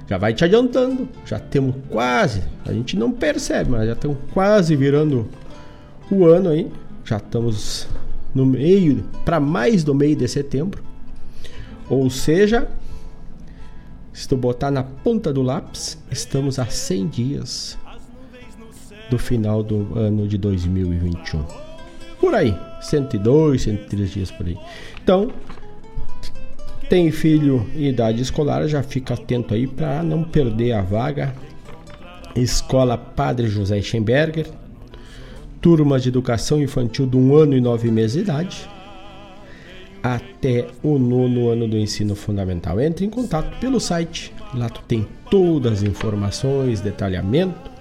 Já vai te adiantando, já temos quase, a gente não percebe, mas já estamos quase virando o ano aí, já estamos no meio, para mais do meio de setembro. Ou seja, se tu botar na ponta do lápis, estamos a 100 dias do final do ano de 2021. Por aí, 102, 103 dias por aí. Então, tem filho em idade escolar, já fica atento aí para não perder a vaga. Escola Padre José Schemberger, turmas de educação infantil de um ano e nove meses de idade até o nono ano do ensino fundamental. Entre em contato pelo site, lá tu tem todas as informações, detalhamento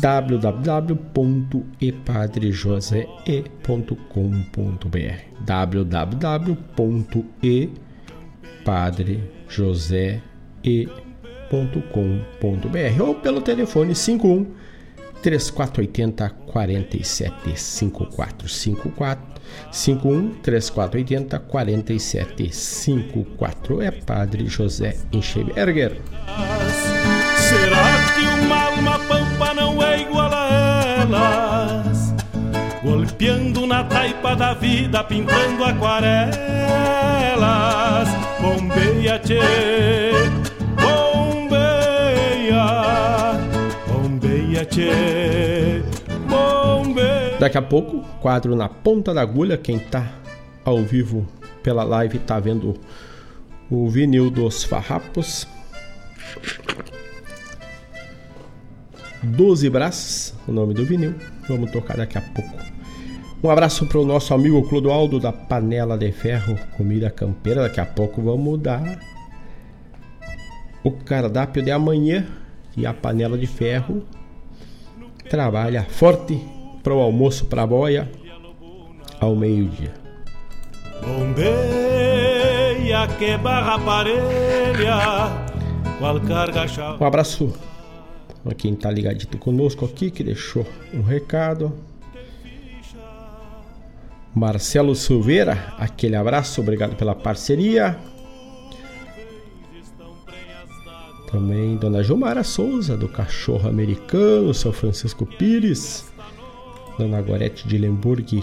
www.epadrejosee.com.br www.epadrejosee.com.br ou pelo telefone 51 3480 4754 54 51 3480 4754 é Padre José Encheberger. Será Golpeando na taipa da vida, pintando aquarelas. Bombeia, tchê, bombeia, bombeia, tchê, bombeia. Daqui a pouco, quadro na ponta da agulha. Quem tá ao vivo pela live tá vendo o vinil dos farrapos. 12 Braças, o nome do vinil. Vamos tocar daqui a pouco. Um abraço para o nosso amigo Clodoaldo da Panela de Ferro, comida campeira. Daqui a pouco vamos dar o cardápio de amanhã e a panela de ferro trabalha forte para o almoço para a boia ao meio-dia. Um abraço a quem está ligadito conosco aqui, que deixou um recado. Marcelo Silveira, aquele abraço, obrigado pela parceria. Também Dona Gilmara Souza, do Cachorro Americano, São Francisco Pires. Dona Gorete de Lemburg,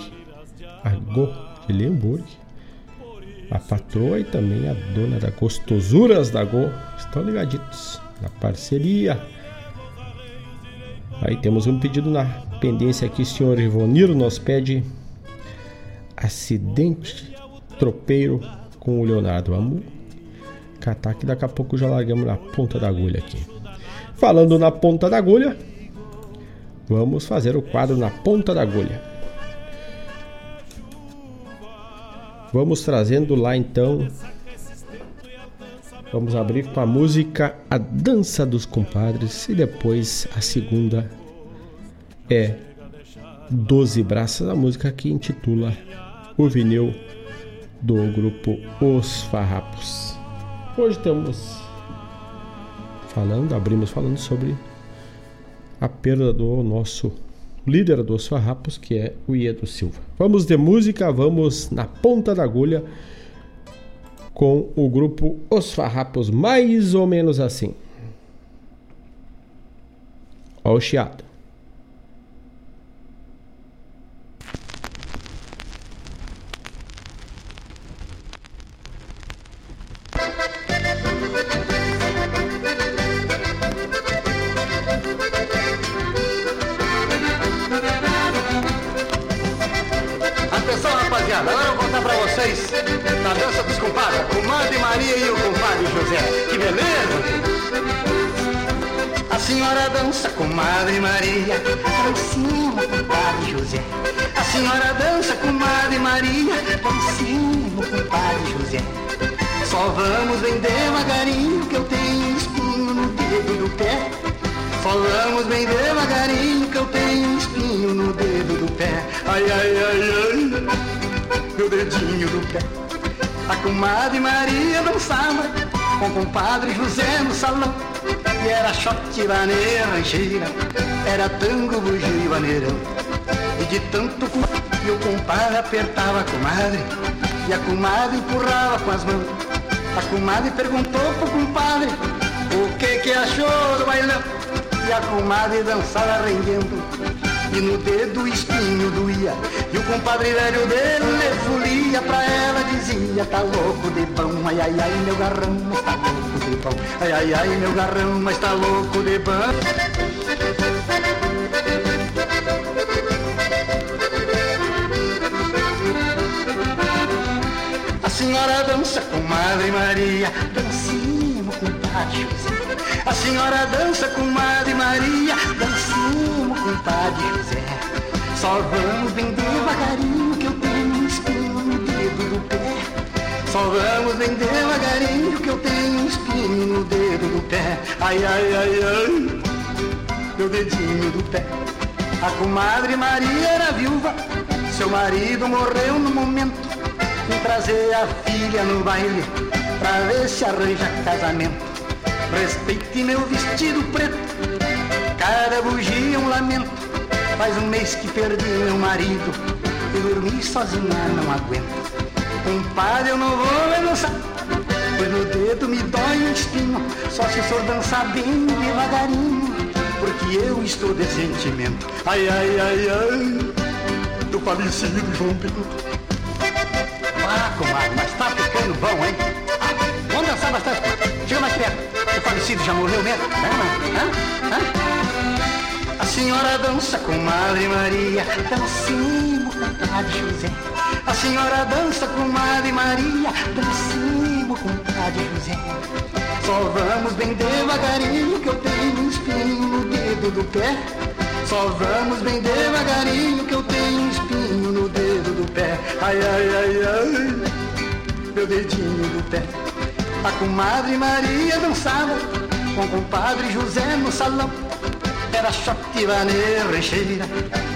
Agô de Lemburg. A patroa e também a dona da Gostosuras da Go estão ligaditos na parceria. Aí temos um pedido na pendência aqui, senhor Ivoniro nos pede acidente tropeiro com o Leonardo. Vamos catar que daqui a pouco já largamos na ponta da agulha aqui. Falando na ponta da agulha, vamos fazer o quadro na ponta da agulha. Vamos trazendo lá então. Vamos abrir com a música A Dança dos Compadres e depois a segunda é Doze Braças, a música que intitula O Vinil do grupo Os Farrapos. Hoje estamos falando, abrimos falando sobre a perda do nosso líder dos farrapos, que é o Iedo Silva. Vamos de música, vamos na ponta da agulha com o grupo Os Farrapos, mais ou menos assim. Ó o chiado. Vocês da dança dos compadres, comadre Maria e o compadre José. Que beleza! A senhora dança, comadre Maria, dancinha, compadre José. A senhora dança, comadre Maria, dancinha, compadre José. Só vamos bem devagarinho que eu tenho espinho no dedo do pé. Só vamos bem devagarinho que eu tenho um espinho no dedo do pé. Ai, ai, ai, ai, meu dedinho do pé. A comadre Maria dançava com o compadre José no salão. E era shot, vaneira, rancheira, era tango, bugio e vaneirão. E de tanto cu, e o compadre apertava a comadre, e a comadre empurrava com as mãos. A comadre perguntou pro compadre o que que achou do bailão. E a comadre dançava rendendo E no dedo espinho doía E o compadre velho dele folia Pra ela dizia, tá louco de pão. Ai, ai, ai, meu garrão, mas tá louco de pão. Ai, ai, ai, meu garrão, mas tá louco de pão. A senhora dança com Madre Maria Dancinho com Padre A senhora dança com Madre Maria Dancinho com Padre José Só vamos bem devagarinho Que eu tenho um espinho no dedo do pé. Só vamos bem devagarinho Que eu tenho um espinho no dedo do pé. Ai, ai, ai, ai Meu dedinho do pé. A comadre Maria era viúva Seu marido morreu no momento. Fui trazer a filha no baile Pra ver se arranja casamento. Respeite meu vestido preto Cada bugia um lamento Faz um mês que perdi meu marido E dormir sozinha não aguento Compadre, eu não vou me dançar Pois no dedo me dói um espinho Só se senhor dançar bem devagarinho Porque eu estou de sentimento Ai, ai, ai, ai Do falecido João Pedro ah, comadre, mas tá ficando bom, hein? Ah, vamos dançar bastante. Chega mais perto. O falecido já morreu mesmo? Hã? Hã? A senhora dança com Madre Maria, dancinho com Padre José. A senhora dança com Madre Maria, dancinho com Padre José. Só vamos bem devagarinho que eu tenho um espinho no dedo do pé. Só vamos bem devagarinho que eu tenho um espinho no dedo do pé. Ai, ai, ai, ai, meu dedinho do pé. A comadre Maria dançava com o compadre José no salão. Era choque, vaneira, recheira,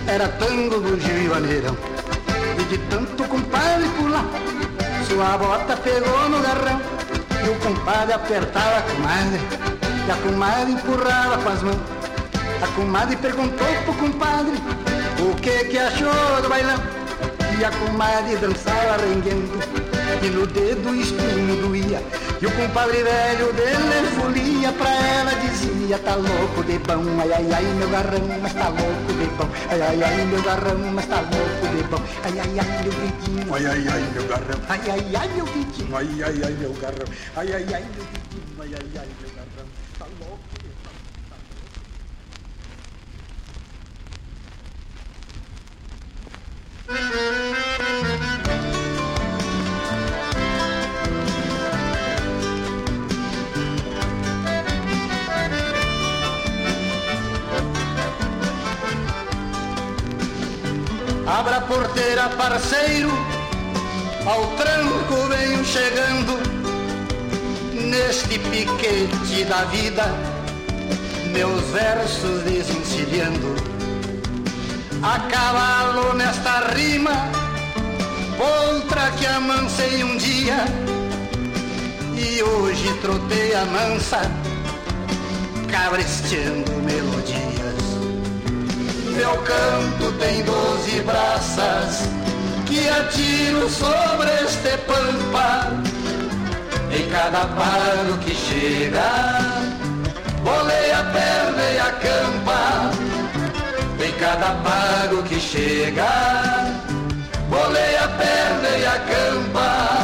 era tango, bugio e vaneirão. E de tanto compadre pular, sua bota pegou no garrão. E o compadre apertava a comadre, e a comadre empurrava com as mãos. A comadre perguntou pro compadre o que que achou do bailão. E a comadre dançar renguendo E no dedo o espinho doía E o compadre velho dele folia Pra ela dizia, tá louco de bom Ai, ai, ai, meu garrão, mas tá louco de bom Ai, ai, ai, meu garrão, mas tá louco de bom Ai, ai, ai, meu gritinho, ai, ai, ai, meu garrão Ai, ai, ai, meu gritinho, ai, ai, ai, meu garrão Ai, ai, ai, meu gritinho, ai, ai, ai, meu garrão Tá louco Abra a porteira, parceiro, ao tranco venho chegando. Neste piquete da vida, meus versos desencilhando. A cavalo nesta rima, outra que amancei um dia. E hoje trotei a mansa, cabresteando melodias. Meu canto tem doze braças que atiro sobre este pampa. Em cada paro que chega, bolei a perna e a campa. Em cada pago que chega, bolei a perna e a campa.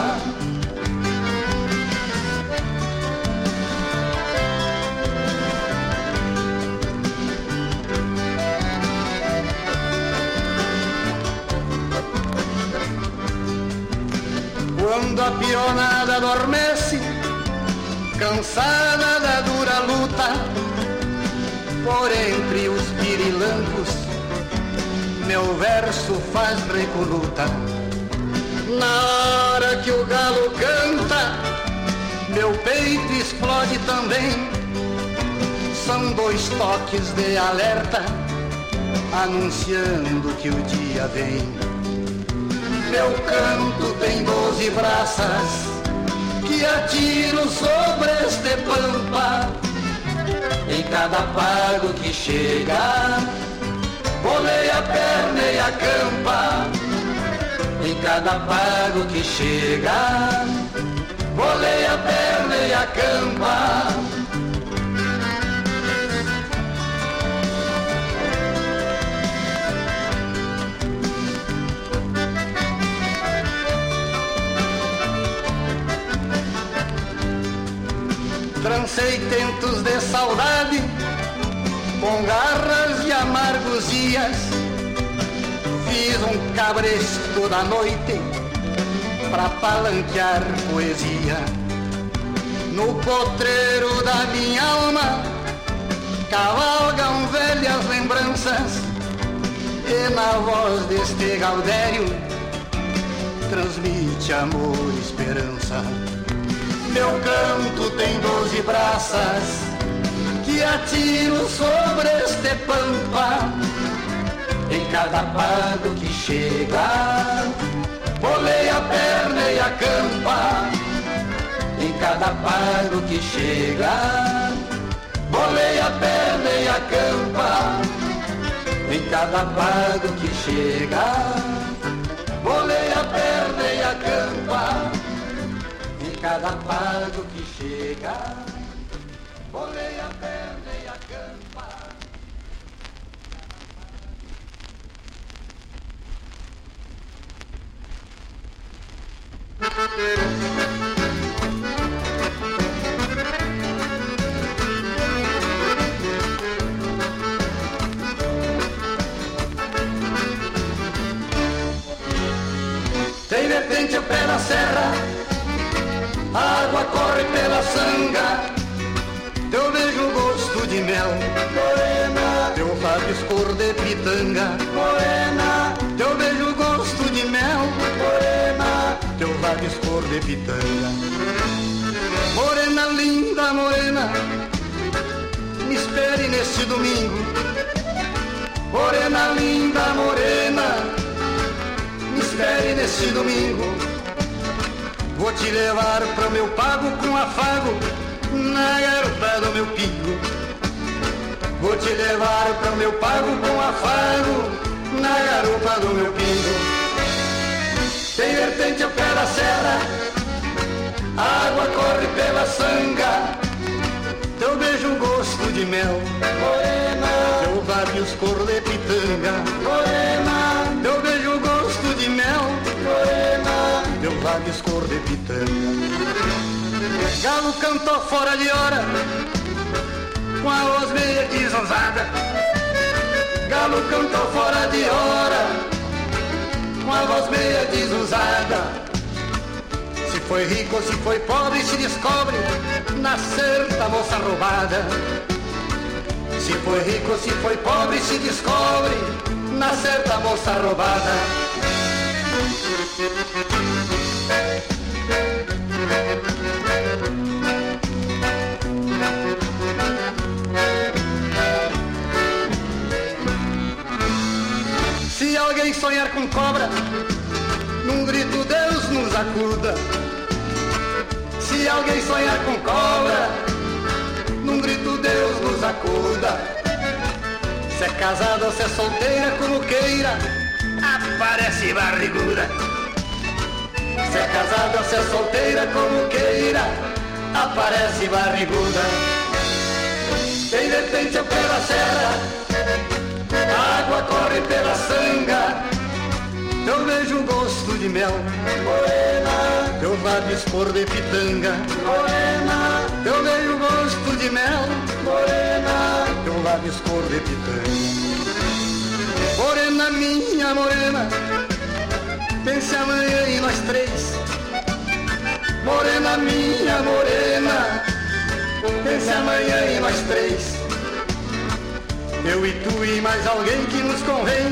Quando a pionada adormece, cansada da dura luta, por entre os pirilampos, meu verso faz recoluta. Na hora que o galo canta, meu peito explode também. São dois toques de alerta, anunciando que o dia vem. Meu canto tem doze braças que atiro sobre este pampa. Em cada pago que chega, bolei a perna e a campa. Em cada pago que chega, bolei a perna e a campa. Trancei tentos de saudade com garras e amargos dias. Fiz um cabresto da noite pra palanquear poesia. No potreiro da minha alma cavalgam velhas lembranças e na voz deste gaudério transmite amor e esperança. Meu canto tem doze braças que atiro sobre este pampa. Em cada pago que chega, bolei a perna e a campa. Em cada pago que chega, bolei a perna e a campa. Em cada pago que chega, bolei a perna cada pago que chega, bolei a perna e a campa. Tem repente o pé na serra a água corre pela sanga, teu beijo gosto de mel, morena, teu lábios cor de pitanga, morena, teu beijo gosto de mel, morena, teu lábios cor de pitanga. Morena linda, morena, me espere neste domingo. Morena linda, morena, me espere neste domingo. Vou te levar pro meu pago com afago na garupa do meu pingo. Vou te levar pro meu pago com afago na garupa do meu pingo. tem vertente ao pé da serra, a água corre pela sanga. Teu beijo gosto de mel, morena. Teu lábios cor de pitanga, morena. Morena. Teu lábios cor de pitanga. Galo cantou fora de hora, com a voz meia desanzada. Galo cantou fora de hora, com a voz meia desusada. Se foi rico ou se foi pobre, se descobre na certa moça roubada. Se foi rico ou se foi pobre, se descobre na certa moça roubada. Se alguém sonhar com cobra, num grito Deus nos acuda. Se alguém sonhar com cobra, num grito Deus nos acuda. Se é casada ou se é solteira, como queira, aparece barriguda. Se é casada ou se é solteira, como queira, aparece barriguda. Vertente ao pé da serra, a água corre pela sanga. Eu vejo gosto de mel, morena. Teus lábios cor de pitanga, morena. Eu vejo gosto de mel, morena. Teus lábios cor de pitanga. Morena minha morena, pense amanhã em nós três. Morena minha morena, pense amanhã em nós três. Eu e tu e mais alguém que nos convém,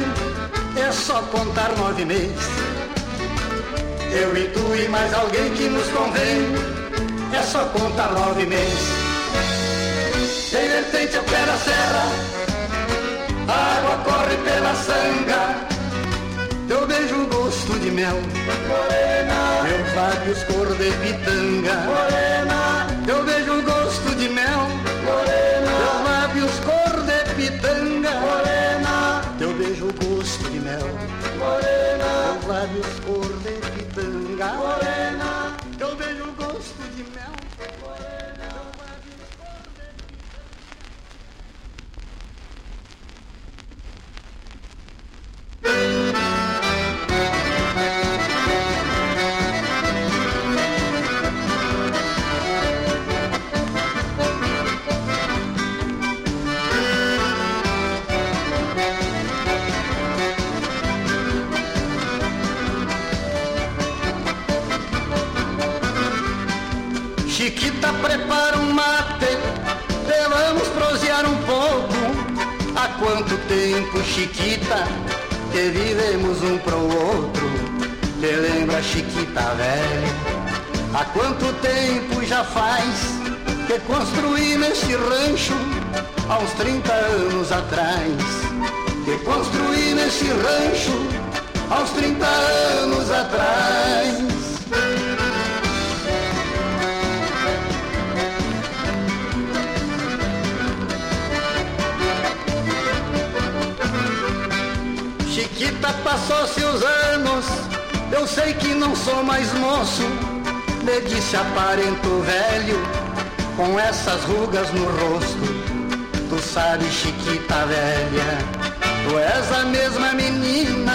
é só contar nove meses. Eu e tu e mais alguém que nos convém, é só contar nove meses. Tem vertente ao pé da serra, a água corre pela sanga. Teu beijo gosto de mel, morena. Meus lábios cor de pitanga, morena. Quanto tempo, Chiquita, que vivemos um pro outro? Te lembra, Chiquita velha? Há quanto tempo já faz que construí neste rancho? Há uns 30 anos atrás. Que construí neste rancho há uns 30 anos atrás. Passou-se os anos, eu sei que não sou mais moço. Me disse aparento velho, com essas rugas no rosto. Tu sabes, Chiquita velha, tu és a mesma menina.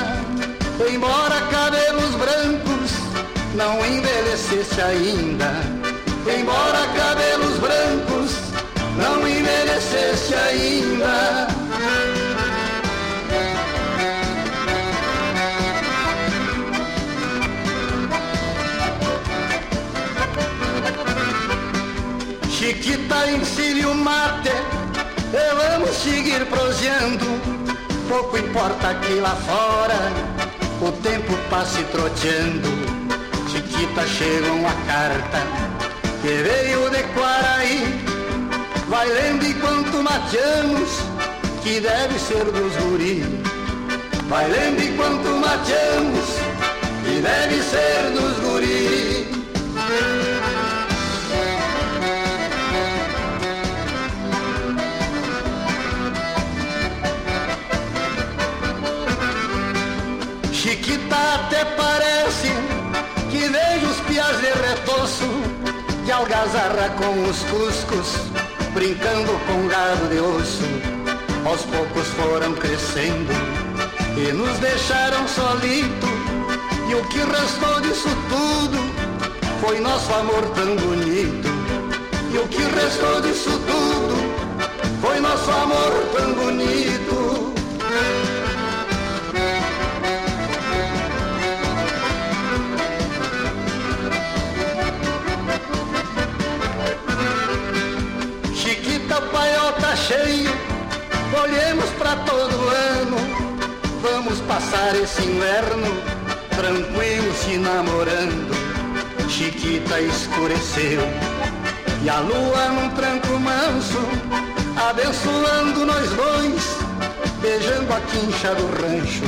Embora cabelos brancos, não envelheceste ainda. Embora cabelos brancos, não envelheceste ainda. Chiquita ensine o mate E vamos seguir proseando. Pouco importa que lá fora O tempo passe troteando. Chiquita chega uma carta Que veio de Quaraí. Vai lendo enquanto mateamos Que deve ser dos guri. Vai lendo enquanto mateamos Que deve ser dos guri parece que vejo os pias de retoço de algazarra com os cuscos, brincando com gado de osso. Aos poucos foram crescendo e nos deixaram solito. E o que restou disso tudo foi nosso amor tão bonito. E o que restou disso tudo foi nosso amor tão bonito. Cheio, colhemos pra todo ano. Vamos passar esse inverno tranquilo se namorando. Chiquita escureceu e a lua num tranco manso, abençoando nós dois, beijando a quincha do rancho.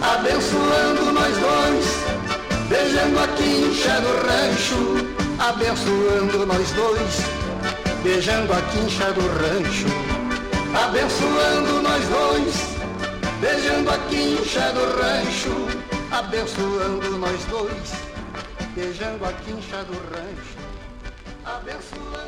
Abençoando nós dois, beijando a quincha do rancho. Abençoando nós dois, beijando a quincha do rancho. Abençoando nós dois, beijando a quincha do rancho. Abençoando nós dois, beijando a quincha do rancho. Abençoando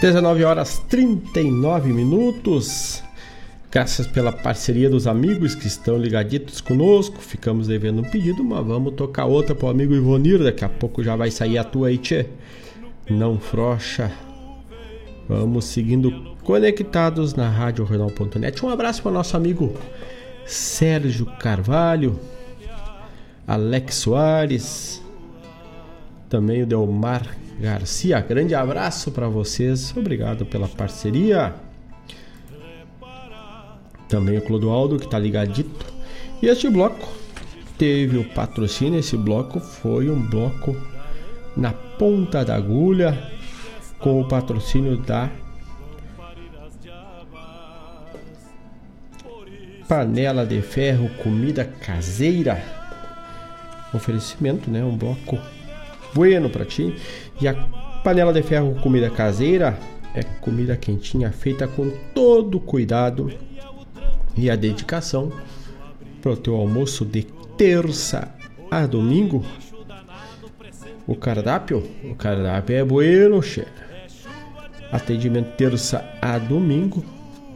19 horas 39 minutos. Graças pela parceria dos amigos que estão ligaditos conosco. Ficamos devendo um pedido, mas vamos tocar outra pro amigo Ivonir. Daqui a pouco já vai sair a tua aí, tchê. Não frocha. Vamos seguindo conectados na Rádio Renal.net. Um abraço para nosso amigo Sérgio Carvalho, Alex Soares, também o Delmar Garcia. Grande abraço para vocês. Obrigado pela parceria. Também o Clodoaldo que tá ligadito. E este bloco teve o patrocínio. Esse bloco foi um bloco na ponta da agulha com o patrocínio da Panela de Ferro Comida Caseira. Oferecimento, né? Um bloco bueno para ti. E a Panela de Ferro Comida Caseira é comida quentinha feita com todo cuidado e a dedicação para o teu almoço de terça a domingo. O cardápio, o cardápio é bueno, che. Atendimento terça a domingo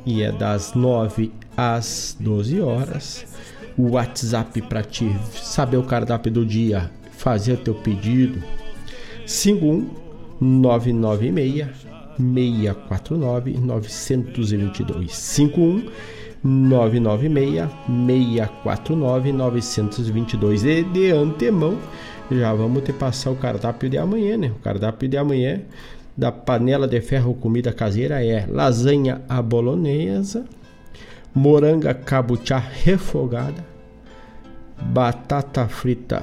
e é das 9 às 12 horas. O WhatsApp para ti saber o cardápio do dia, fazer teu pedido. 51 996 649 922 51 996-649-922. E de antemão, já vamos te passar o cardápio de amanhã, né? O cardápio de amanhã da panela de ferro comida caseira é lasanha à bolonhesa, moranga cabuchá refogada, batata frita,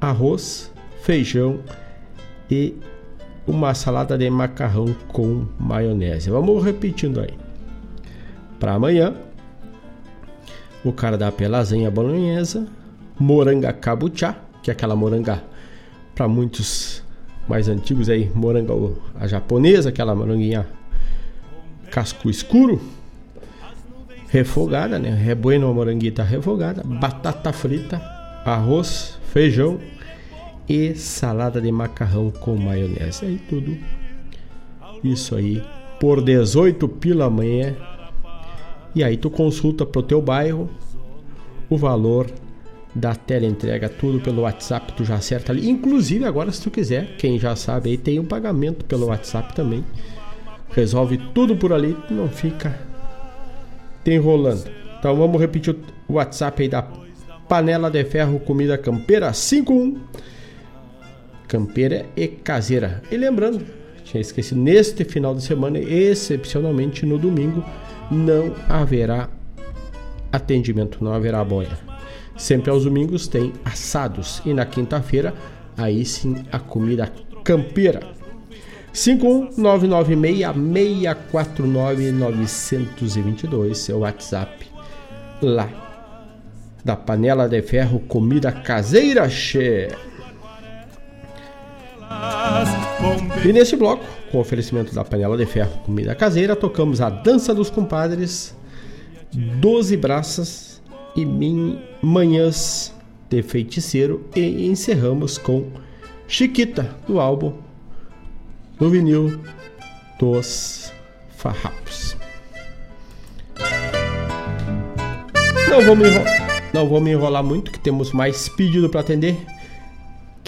arroz, feijão e uma salada de macarrão com maionese. Vamos repetindo aí. Para amanhã, o cardápio é lasanha bolonhesa, moranga cabuchá, que é aquela moranga para muitos mais antigos aí, moranga a japonesa, aquela moranguinha casco escuro, refogada, né? Rebueno a moranguita refogada, batata frita, arroz, feijão e salada de macarrão com maionese. Aí tudo isso aí por 18 pila amanhã. E aí tu consulta pro teu bairro o valor da tela entrega tudo pelo WhatsApp, tu já acerta ali. Inclusive agora se tu quiser, quem já sabe aí tem um pagamento pelo WhatsApp também. Resolve tudo por ali, não fica te enrolando. Então vamos repetir o WhatsApp aí da Panela de Ferro Comida Campeira 51 campeira e caseira. E lembrando, tinha esquecido, neste final de semana, excepcionalmente no domingo, não haverá atendimento, não haverá boia. Sempre aos domingos tem assados e na quinta-feira, aí sim a comida campeira. 51996-649-922, seu WhatsApp lá da Panela de Ferro Comida Caseira Che. E neste bloco, com oferecimento da Panela de Ferro Comida Caseira, tocamos a Dança dos Compadres, Doze Braças e Min Manhãs de Feiticeiro e encerramos com Chiquita, do álbum do vinil dos Farrapos. Não vou me enrolar, não vou me enrolar muito, que temos mais pedido para atender.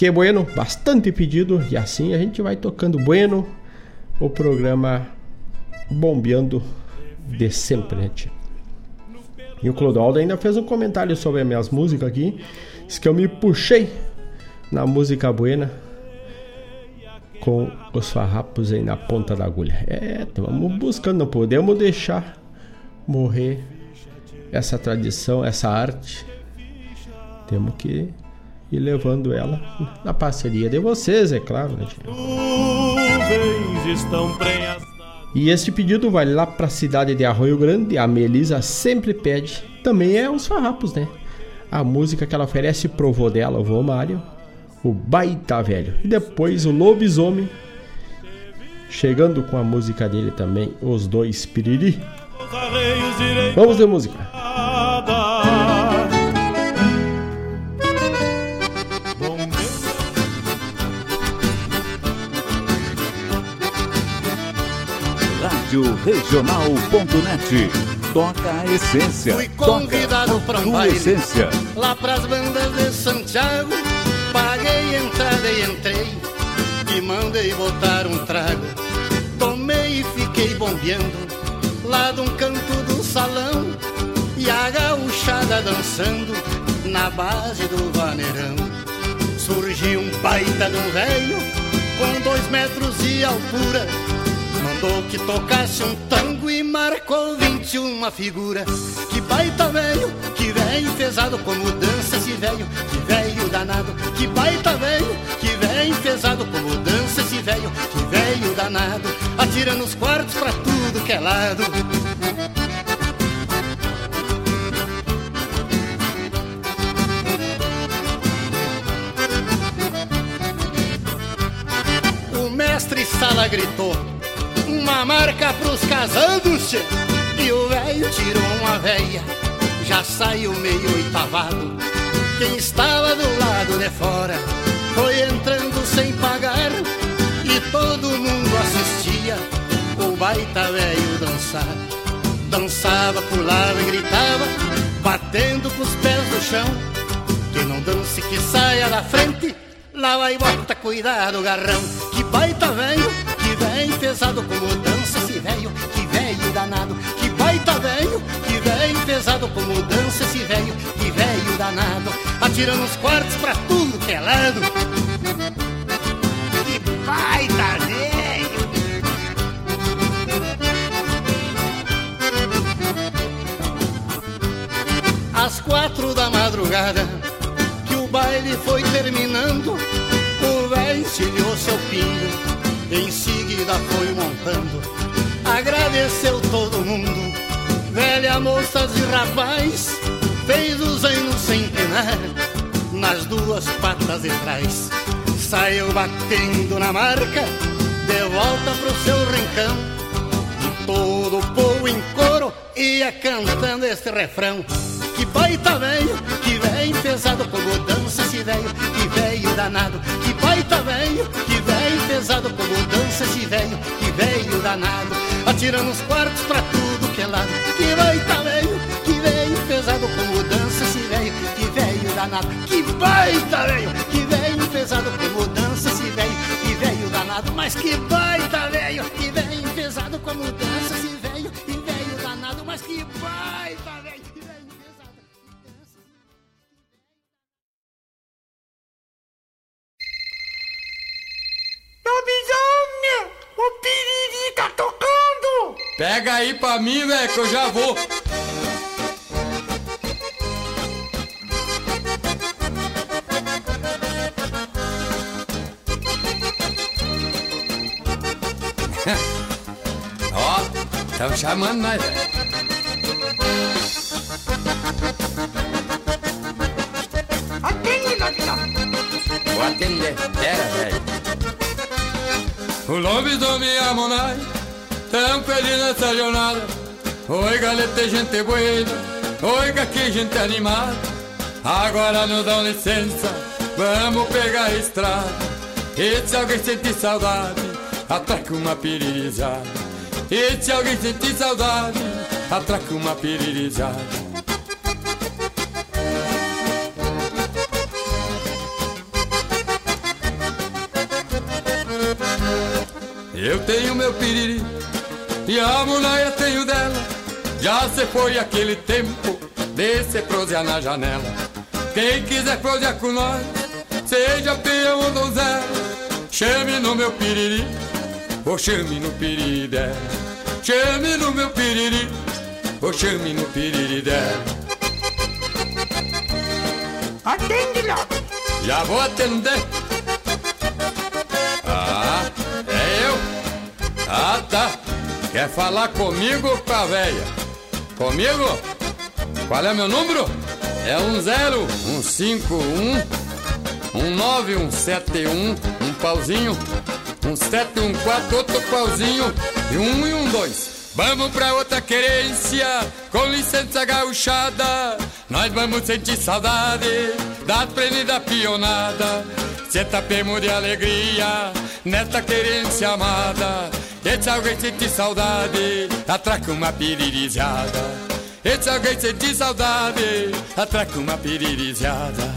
Que bueno, bastante pedido e assim a gente vai tocando bueno o programa bombeando de sempre, né? E o Clodoaldo ainda fez um comentário sobre as minhas músicas aqui. Diz que eu me puxei na música buena com os farrapos aí na ponta da agulha. É, vamos buscando, não podemos deixar morrer essa tradição, essa arte. Temos que ir levando ela na parceria de vocês, é claro, né, e este pedido vai lá para a cidade de Arroio Grande. A Melisa sempre pede. Também é os farrapos, né? A música que ela oferece pro vô dela, o vô Mário. O Baita Velho. E depois o Lobisomem. Chegando com a música dele também, Os Dois Piriri. Vamos de música. Rádio Regional.net. Toca a essência. Fui convidado para um baile essência. lá pras bandas de Santiago. Paguei entrada e entrei e mandei botar um trago. Tomei e fiquei bombeando lá de um canto do salão e a gauchada dançando na base do vaneirão. Surgiu um baita de um velho com dois metros de altura. Mandou que tocasse um tango e marcou 21 figura. Que baita velho, que velho pesado como dança esse velho, que velho danado. Que baita velho, que velho pesado como dança esse velho, que velho danado. Atira nos quartos pra tudo que é lado. Mestre Sala gritou uma marca pros casados. E o velho tirou uma veia, já saiu meio oitavado. Quem estava do lado de fora foi entrando sem pagar. E todo mundo assistia o baita velho dançar. Dançava, pulava e gritava, batendo com os pés no chão. Que não dance, que saia da frente, lá vai bota, cuidado, garrão. Que baita velho, velho pesado como dança esse velho, que velho danado, que baita velho, que velho pesado com mudança esse velho, que velho danado, atirando os quartos pra tudo que é lado. Que baita velho! Às quatro da madrugada, que o baile foi terminando, foi montando, agradeceu todo mundo, velha, moças e rapaz, fez o zaino sem penar, nas duas patas de trás, saiu batendo na marca, de volta pro seu rincão, e todo o povo em coro ia cantando este refrão. Que baita velho, que velho pesado com mudança esse velho, que velho danado. Que baita velho, que velho pesado com mudança esse velho, que danado. Atirando os quartos pra tudo que é lado. Que baita velho, que velho pesado com mudança esse velho, que velho danado. Que baita velho, que velho pesado com mudança esse velho, que velho danado. Mas que baita velho, que velho pesado com mudança esse velho, que velho danado. Mas que baita velho. Pega aí pra mim, velho, que eu já vou. Ó, tão chamando nós, velho. Atende! Vou atender. Pera, velho. O lobisomem e a Tão feliz nessa jornada. Oi, galeta, gente buena Oi, que gente animada. Agora nos dão licença. Vamos pegar a estrada. E se alguém sentir saudade Atraca uma piririzada E se alguém sentir saudade Atraca uma piririzada Eu tenho meu piriri e a mulher tenho dela. Já se foi aquele tempo de se prosear na janela. Quem quiser prosear com nós, seja peão ou donzela, chame no meu piriri, ou chame no piriri dela. Chame no meu piriri, ou chame no piriri dela. Atende, logo! Já vou atender. Ah, é eu? Ah, tá. Quer falar comigo com a véia? Comigo? Qual é meu número? É um zero, um cinco, um, um nove, um sete, um, um pauzinho, um sete, um quatro, outro pauzinho, e um e um dois. Vamos pra outra querência, com licença gauchada. Nós vamos sentir saudade da trene da pionada. Cê tapemos de alegria nesta querência amada. E se alguém sentir saudade, atraca uma piririzada. E se alguém sentir saudade, atraca uma piririzada.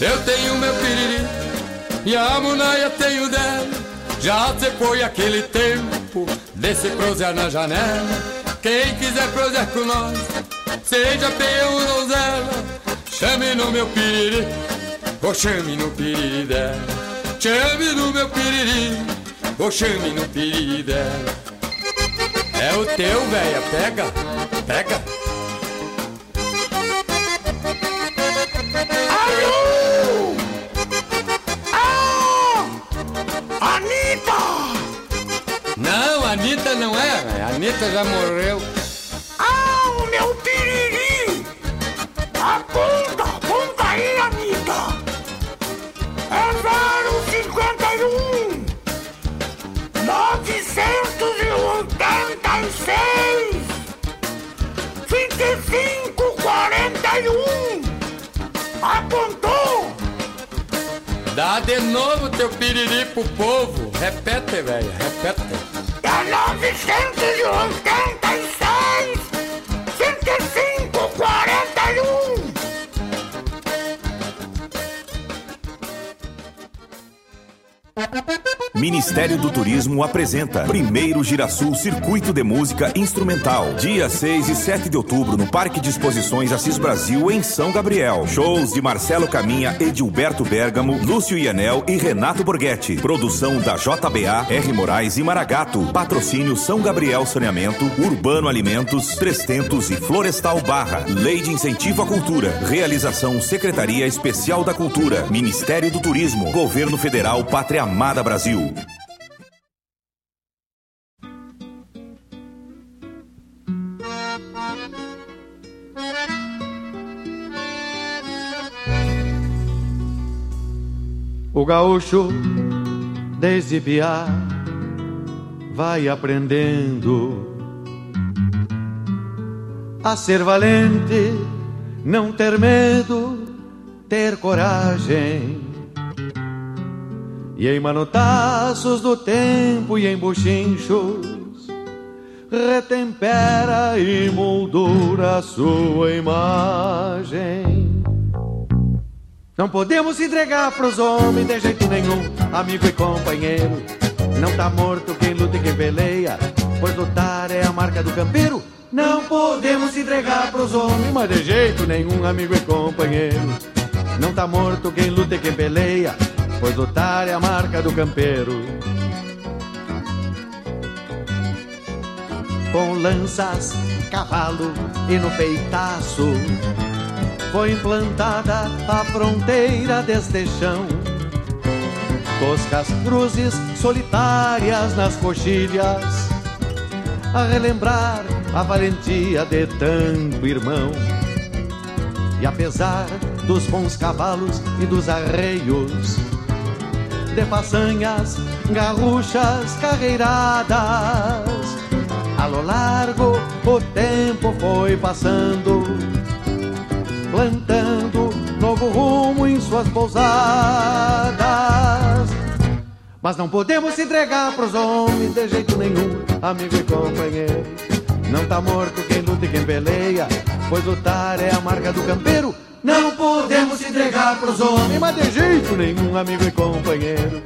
Eu tenho meu piriri e a munaia tem o dela. Já se foi aquele tempo de se prosear na janela. Quem quiser prosear com nós, seja peão donzela, chame no meu piriri, ou chame no piriri dela. Chame no meu piriri, ou chame no piriri dela. É o teu, véia, pega, pega. Alô! Ah! Anitta! Não, Anitta não é, véia. Anitta já morreu. Aponta, aponta aí, Anitta! É 051 986 2541 Apontou! Dá de novo teu piriri pro povo. Repete, velho, repete. É 986 Pa. Ministério do Turismo apresenta Primeiro Girasul Circuito de Música Instrumental. Dia 6 e 7 de outubro no Parque de Exposições Assis Brasil, em São Gabriel. Shows de Marcelo Caminha, Edilberto Bergamo, Lúcio Ianel e Renato Borghetti. Produção da JBA, R. Moraes e Maragato. Patrocínio São Gabriel Saneamento, Urbano Alimentos, Trestentos e Florestal Barra. Lei de Incentivo à Cultura. Realização Secretaria Especial da Cultura. Ministério do Turismo. Governo Federal Pátria Amada Brasil. O gaúcho, desde vai aprendendo a ser valente, não ter medo, ter coragem. E em manotaços do tempo e em buchinchos, retempera e moldura a sua imagem. Não podemos entregar pros homens de jeito nenhum, amigo e companheiro. Não tá morto quem luta e quem peleia, pois lutar é a marca do campeiro. Não podemos entregar pros homens, mas de jeito nenhum, amigo e companheiro. Não tá morto quem luta e quem peleia, pois lutar é a marca do campeiro. Com lanças, cavalo e no peitaço foi implantada a fronteira deste chão. Toscas cruzes solitárias nas coxilhas, a relembrar a valentia de tanto irmão. E apesar dos bons cavalos e dos arreios, de façanhas garruchas carreiradas, a lo largo o tempo foi passando plantando novo rumo em suas pousadas. Mas não podemos entregar pros homens de jeito nenhum, amigo e companheiro. Não tá morto quem luta e quem peleia, pois lutar é a marca do campeiro. Não podemos entregar pros homens, mas de jeito nenhum, amigo e companheiro.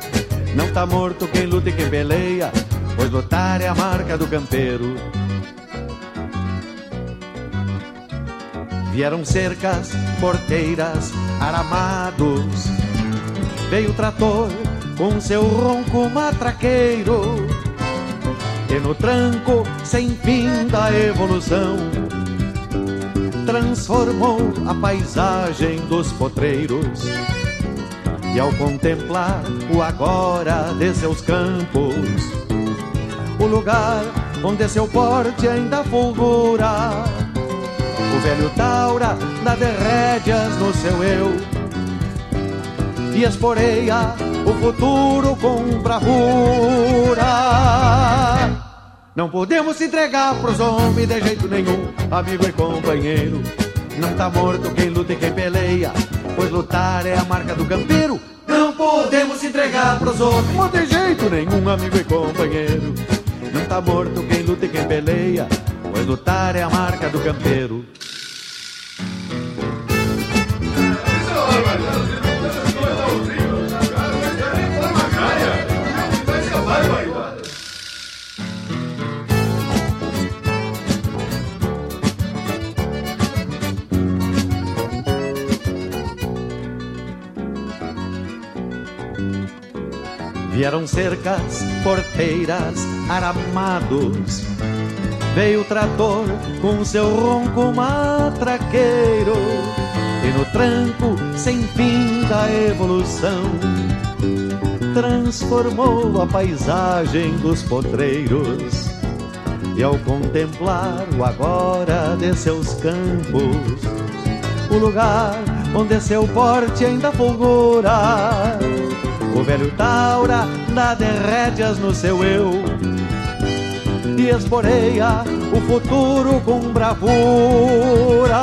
Não tá morto quem luta e quem peleia, pois lutar é a marca do campeiro. Vieram cercas, porteiras, aramados. Veio o trator com seu ronco matraqueiro. E no tranco sem fim da evolução, transformou a paisagem dos potreiros. E ao contemplar o agora de seus campos, o lugar onde seu porte ainda fulgura o velho Taura dá de rédeas no seu eu E esporeia o futuro com bravura Não podemos entregar pros homens de jeito nenhum Amigo e companheiro. Não tá morto quem luta e quem peleia Pois lutar é a marca do campeiro. Não podemos entregar pros homens. Mas de jeito nenhum, amigo e companheiro. Não tá morto quem luta e quem peleia Pois lutar é a marca do campeiro Vieram cercas, porteiras, aramados. Veio o trator com seu ronco matraqueiro. E no tranco sem fim da evolução, transformou a paisagem dos potreiros. E ao contemplar o agora de seus campos, o lugar onde seu porte ainda fulgura o velho Taura dá de rédeas no seu eu E esporeia o futuro com bravura.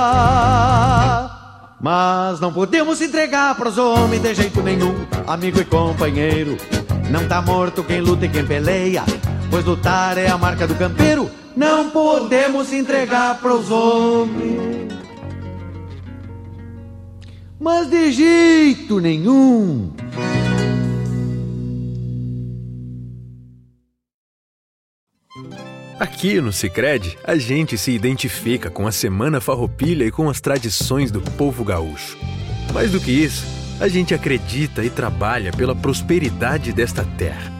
Mas não podemos entregar pros homens de jeito nenhum. Amigo e companheiro Não tá morto quem luta e quem peleia Pois lutar é a marca do campeiro. Não podemos entregar pros homens. Mas de jeito nenhum Aqui no Cicred, a gente se identifica com a Semana Farroupilha e com as tradições do povo gaúcho. Mais do que isso, a gente acredita e trabalha pela prosperidade desta terra.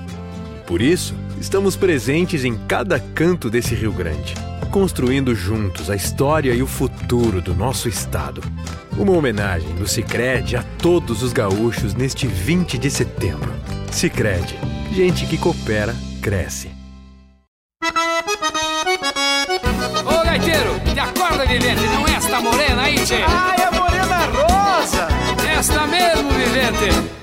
Por isso, estamos presentes em cada canto desse Rio Grande, construindo juntos a história e o futuro do nosso estado. Uma homenagem do Cicred a todos os gaúchos neste 20 de setembro. Cicred, gente que coopera, cresce. Gaiteiro, te acorda, vivente, não é esta morena aí, tchê? Ah, é a morena rosa! Esta mesmo, vivente!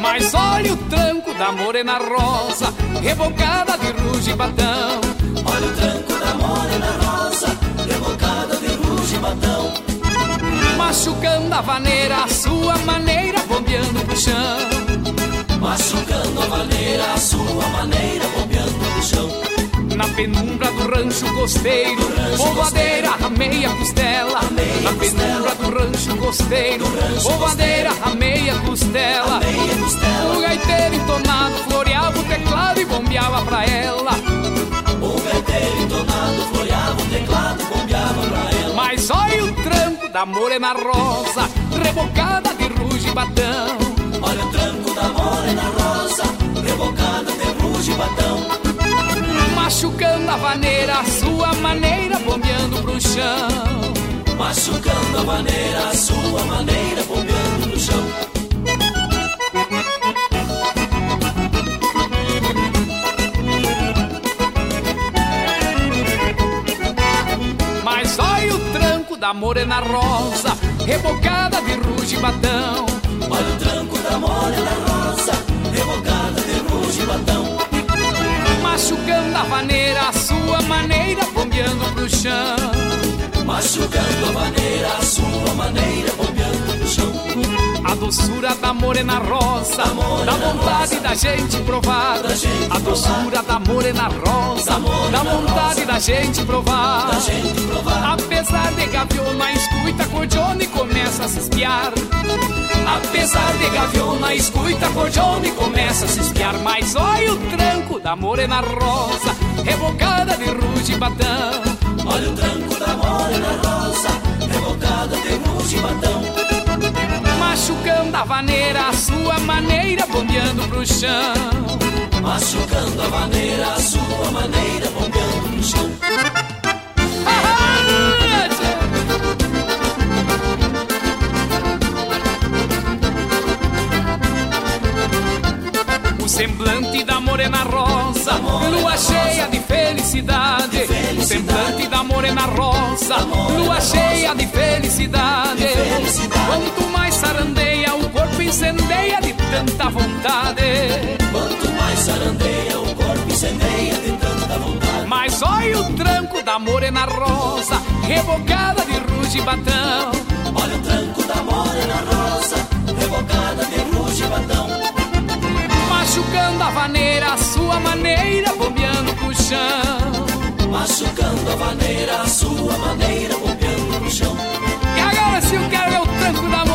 Mas olha o tranco da morena rosa, rebocada de ruge e batão. Olha o tranco da morena rosa, rebocada de ruge e batão. Machucando a vaneira, a sua maneira, bombeando pro chão. Machucando a vaneira, a sua maneira, bombeando pro chão. Na penumbra do rancho costeiro, polvadeira a meia costela. Na penumbra do rancho costeiro, polvadeira a meia costela. O gaiteiro entonado floreava o teclado e bombeava pra ela. O gaiteiro entonado floreava da morena rosa, rebocada de ruge e batão. Olha o tranco da morena rosa, rebocada de ruge e batão. Machucando a vaneira, sua maneira, bombeando pro chão. Machucando a vaneira, sua maneira, bombeando da morena rosa, rebocada de ruge e batão. Olha o tranco da morena rosa, rebocada de ruge e batão. Machucando a vaneira, a sua maneira, bombeando pro chão. Machucando a vaneira, a sua maneira, bombeando chão. A doçura da morena rosa, dá vontade da gente provar. a doçura da morena rosa, dá vontade da gente provar. Apesar de gaviona, escuta cordiona e começa a se espiar. Apesar de gaviona, escuta cordiona e começa a se espiar. Mas olha o tranco da morena rosa, rebocada de ruge e batão. Olha o tranco da morena rosa, rebocada de ruge e batão. Machucando a vaneira, a sua maneira, bombeando pro chão. Machucando a vaneira, a sua maneira, bombeando pro chão. O semblante da morena rosa, lua cheia de felicidade. O semblante da morena rosa, lua cheia de felicidade. Quanto mais sarandeia, o corpo incendeia de tanta vontade. Quanto mais sarandeia, o corpo incendeia de tanta vontade. Mas olha o tranco da morena rosa, rebocada de ruge e batão. Olha o tranco da morena rosa, rebocada de ruge e batão. Machucando a vaneira, a sua maneira, bombeando pro chão. Machucando a vaneira, a sua maneira, bombeando pro chão. E agora se eu quero ver o tranco da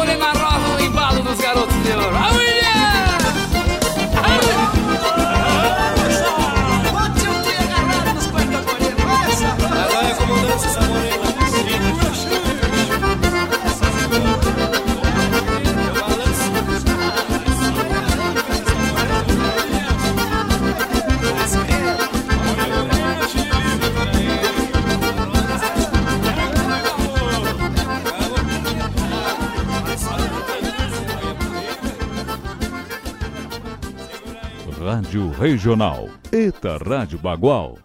Rádio Regional. Eta Rádio Bagual.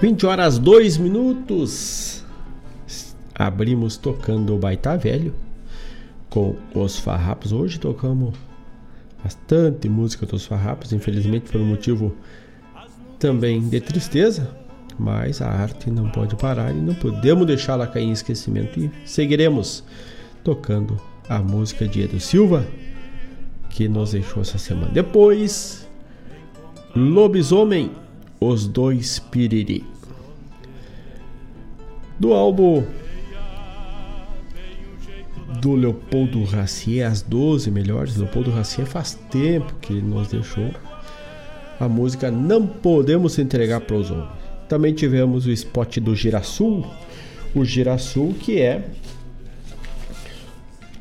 20 horas 2 minutos. Abrimos tocando o Baita Velho com os Farrapos. Hoje tocamos bastante música dos Farrapos, infelizmente por um motivo também de tristeza, mas a arte não pode parar e não podemos deixá-la cair em esquecimento e seguiremos tocando a música de Edu Silva que nos deixou essa semana. Depois, Lobisomem, os dois piriri do álbum do Leopoldo Racier, as 12 melhores. Leopoldo Racier faz tempo que nos deixou. A música Não Podemos Entregar para os Homens. Também tivemos o spot do Girasul, o Girasul que é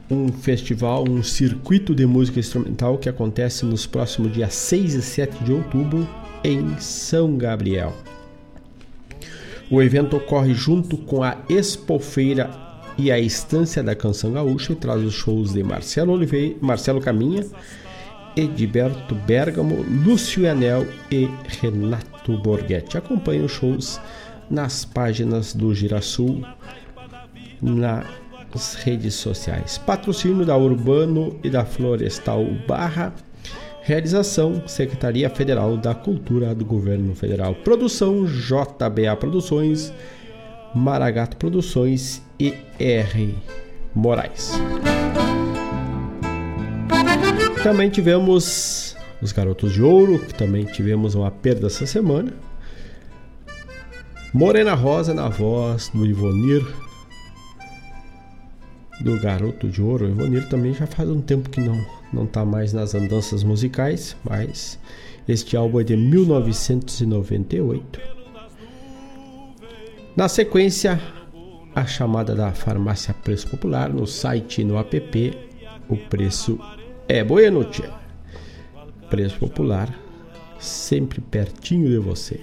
um festival, um circuito de música instrumental que acontece nos próximos dias 6 e 7 de outubro em São Gabriel. O evento ocorre junto com a Expofeira e a Estância da Canção Gaúcha e traz os shows de Marcelo Oliveira, Marcelo Caminha, Edberto Bergamo, Lúcio Anel e Renato Borghetti. Acompanhe os shows nas páginas do Girasul nas redes sociais. Patrocínio da Urbano e da Florestal Barra Realização: Secretaria Federal da Cultura do Governo Federal. Produção: JBA Produções, Maragato Produções e R. Moraes. Também tivemos os Garotos de Ouro, que também tivemos uma perda essa semana. Morena Rosa na voz do Ivonir, do Garoto de Ouro. O Ivonir também já faz um tempo que não não está mais nas andanças musicais, mas este álbum é de 1998. Na sequência, a chamada da farmácia Preço Popular no site e no app. O preço é bueno, tia. Preço Popular, sempre pertinho de você.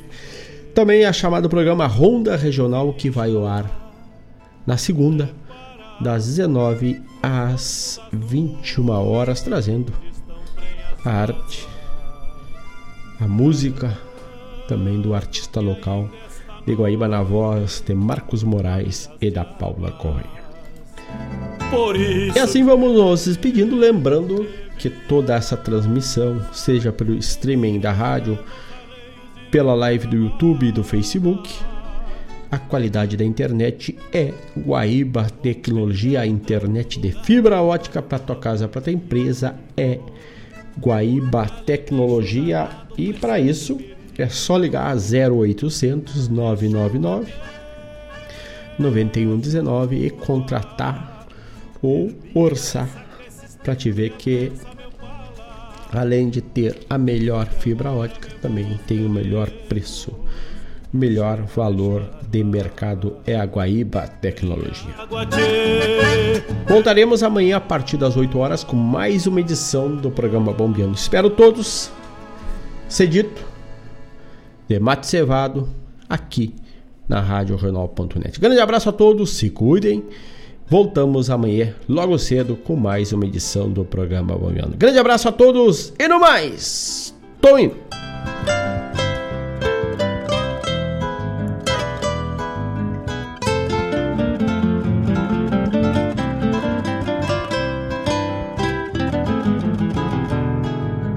Também a chamada do programa Ronda Regional que vai ao ar na segunda, das 19 às 21 horas, trazendo a arte, a música também do artista local de Guaíba na voz de Marcos Moraes e da Paula Correia. E assim vamos nos despedindo, lembrando que toda essa transmissão, seja pelo streaming da rádio, pela live do YouTube e do Facebook, a qualidade da internet é Guaíba Tecnologia, a internet de fibra ótica para tua casa, para tua empresa é Guaíba Tecnologia. E para isso é só ligar 0800 999 9119 e contratar ou orçar para te ver que além de ter a melhor fibra ótica, também tem o melhor preço melhor valor de mercado é a Guaíba Tecnologia. Voltaremos amanhã a partir das 8 horas com mais uma edição do programa Bombeando. Espero todos. Cedito, de Mate Cevado, aqui na Rádio Renal.net. Grande abraço a todos, se cuidem. Voltamos amanhã, logo cedo, com mais uma edição do programa Bombeando. Grande abraço a todos e no mais, tô indo.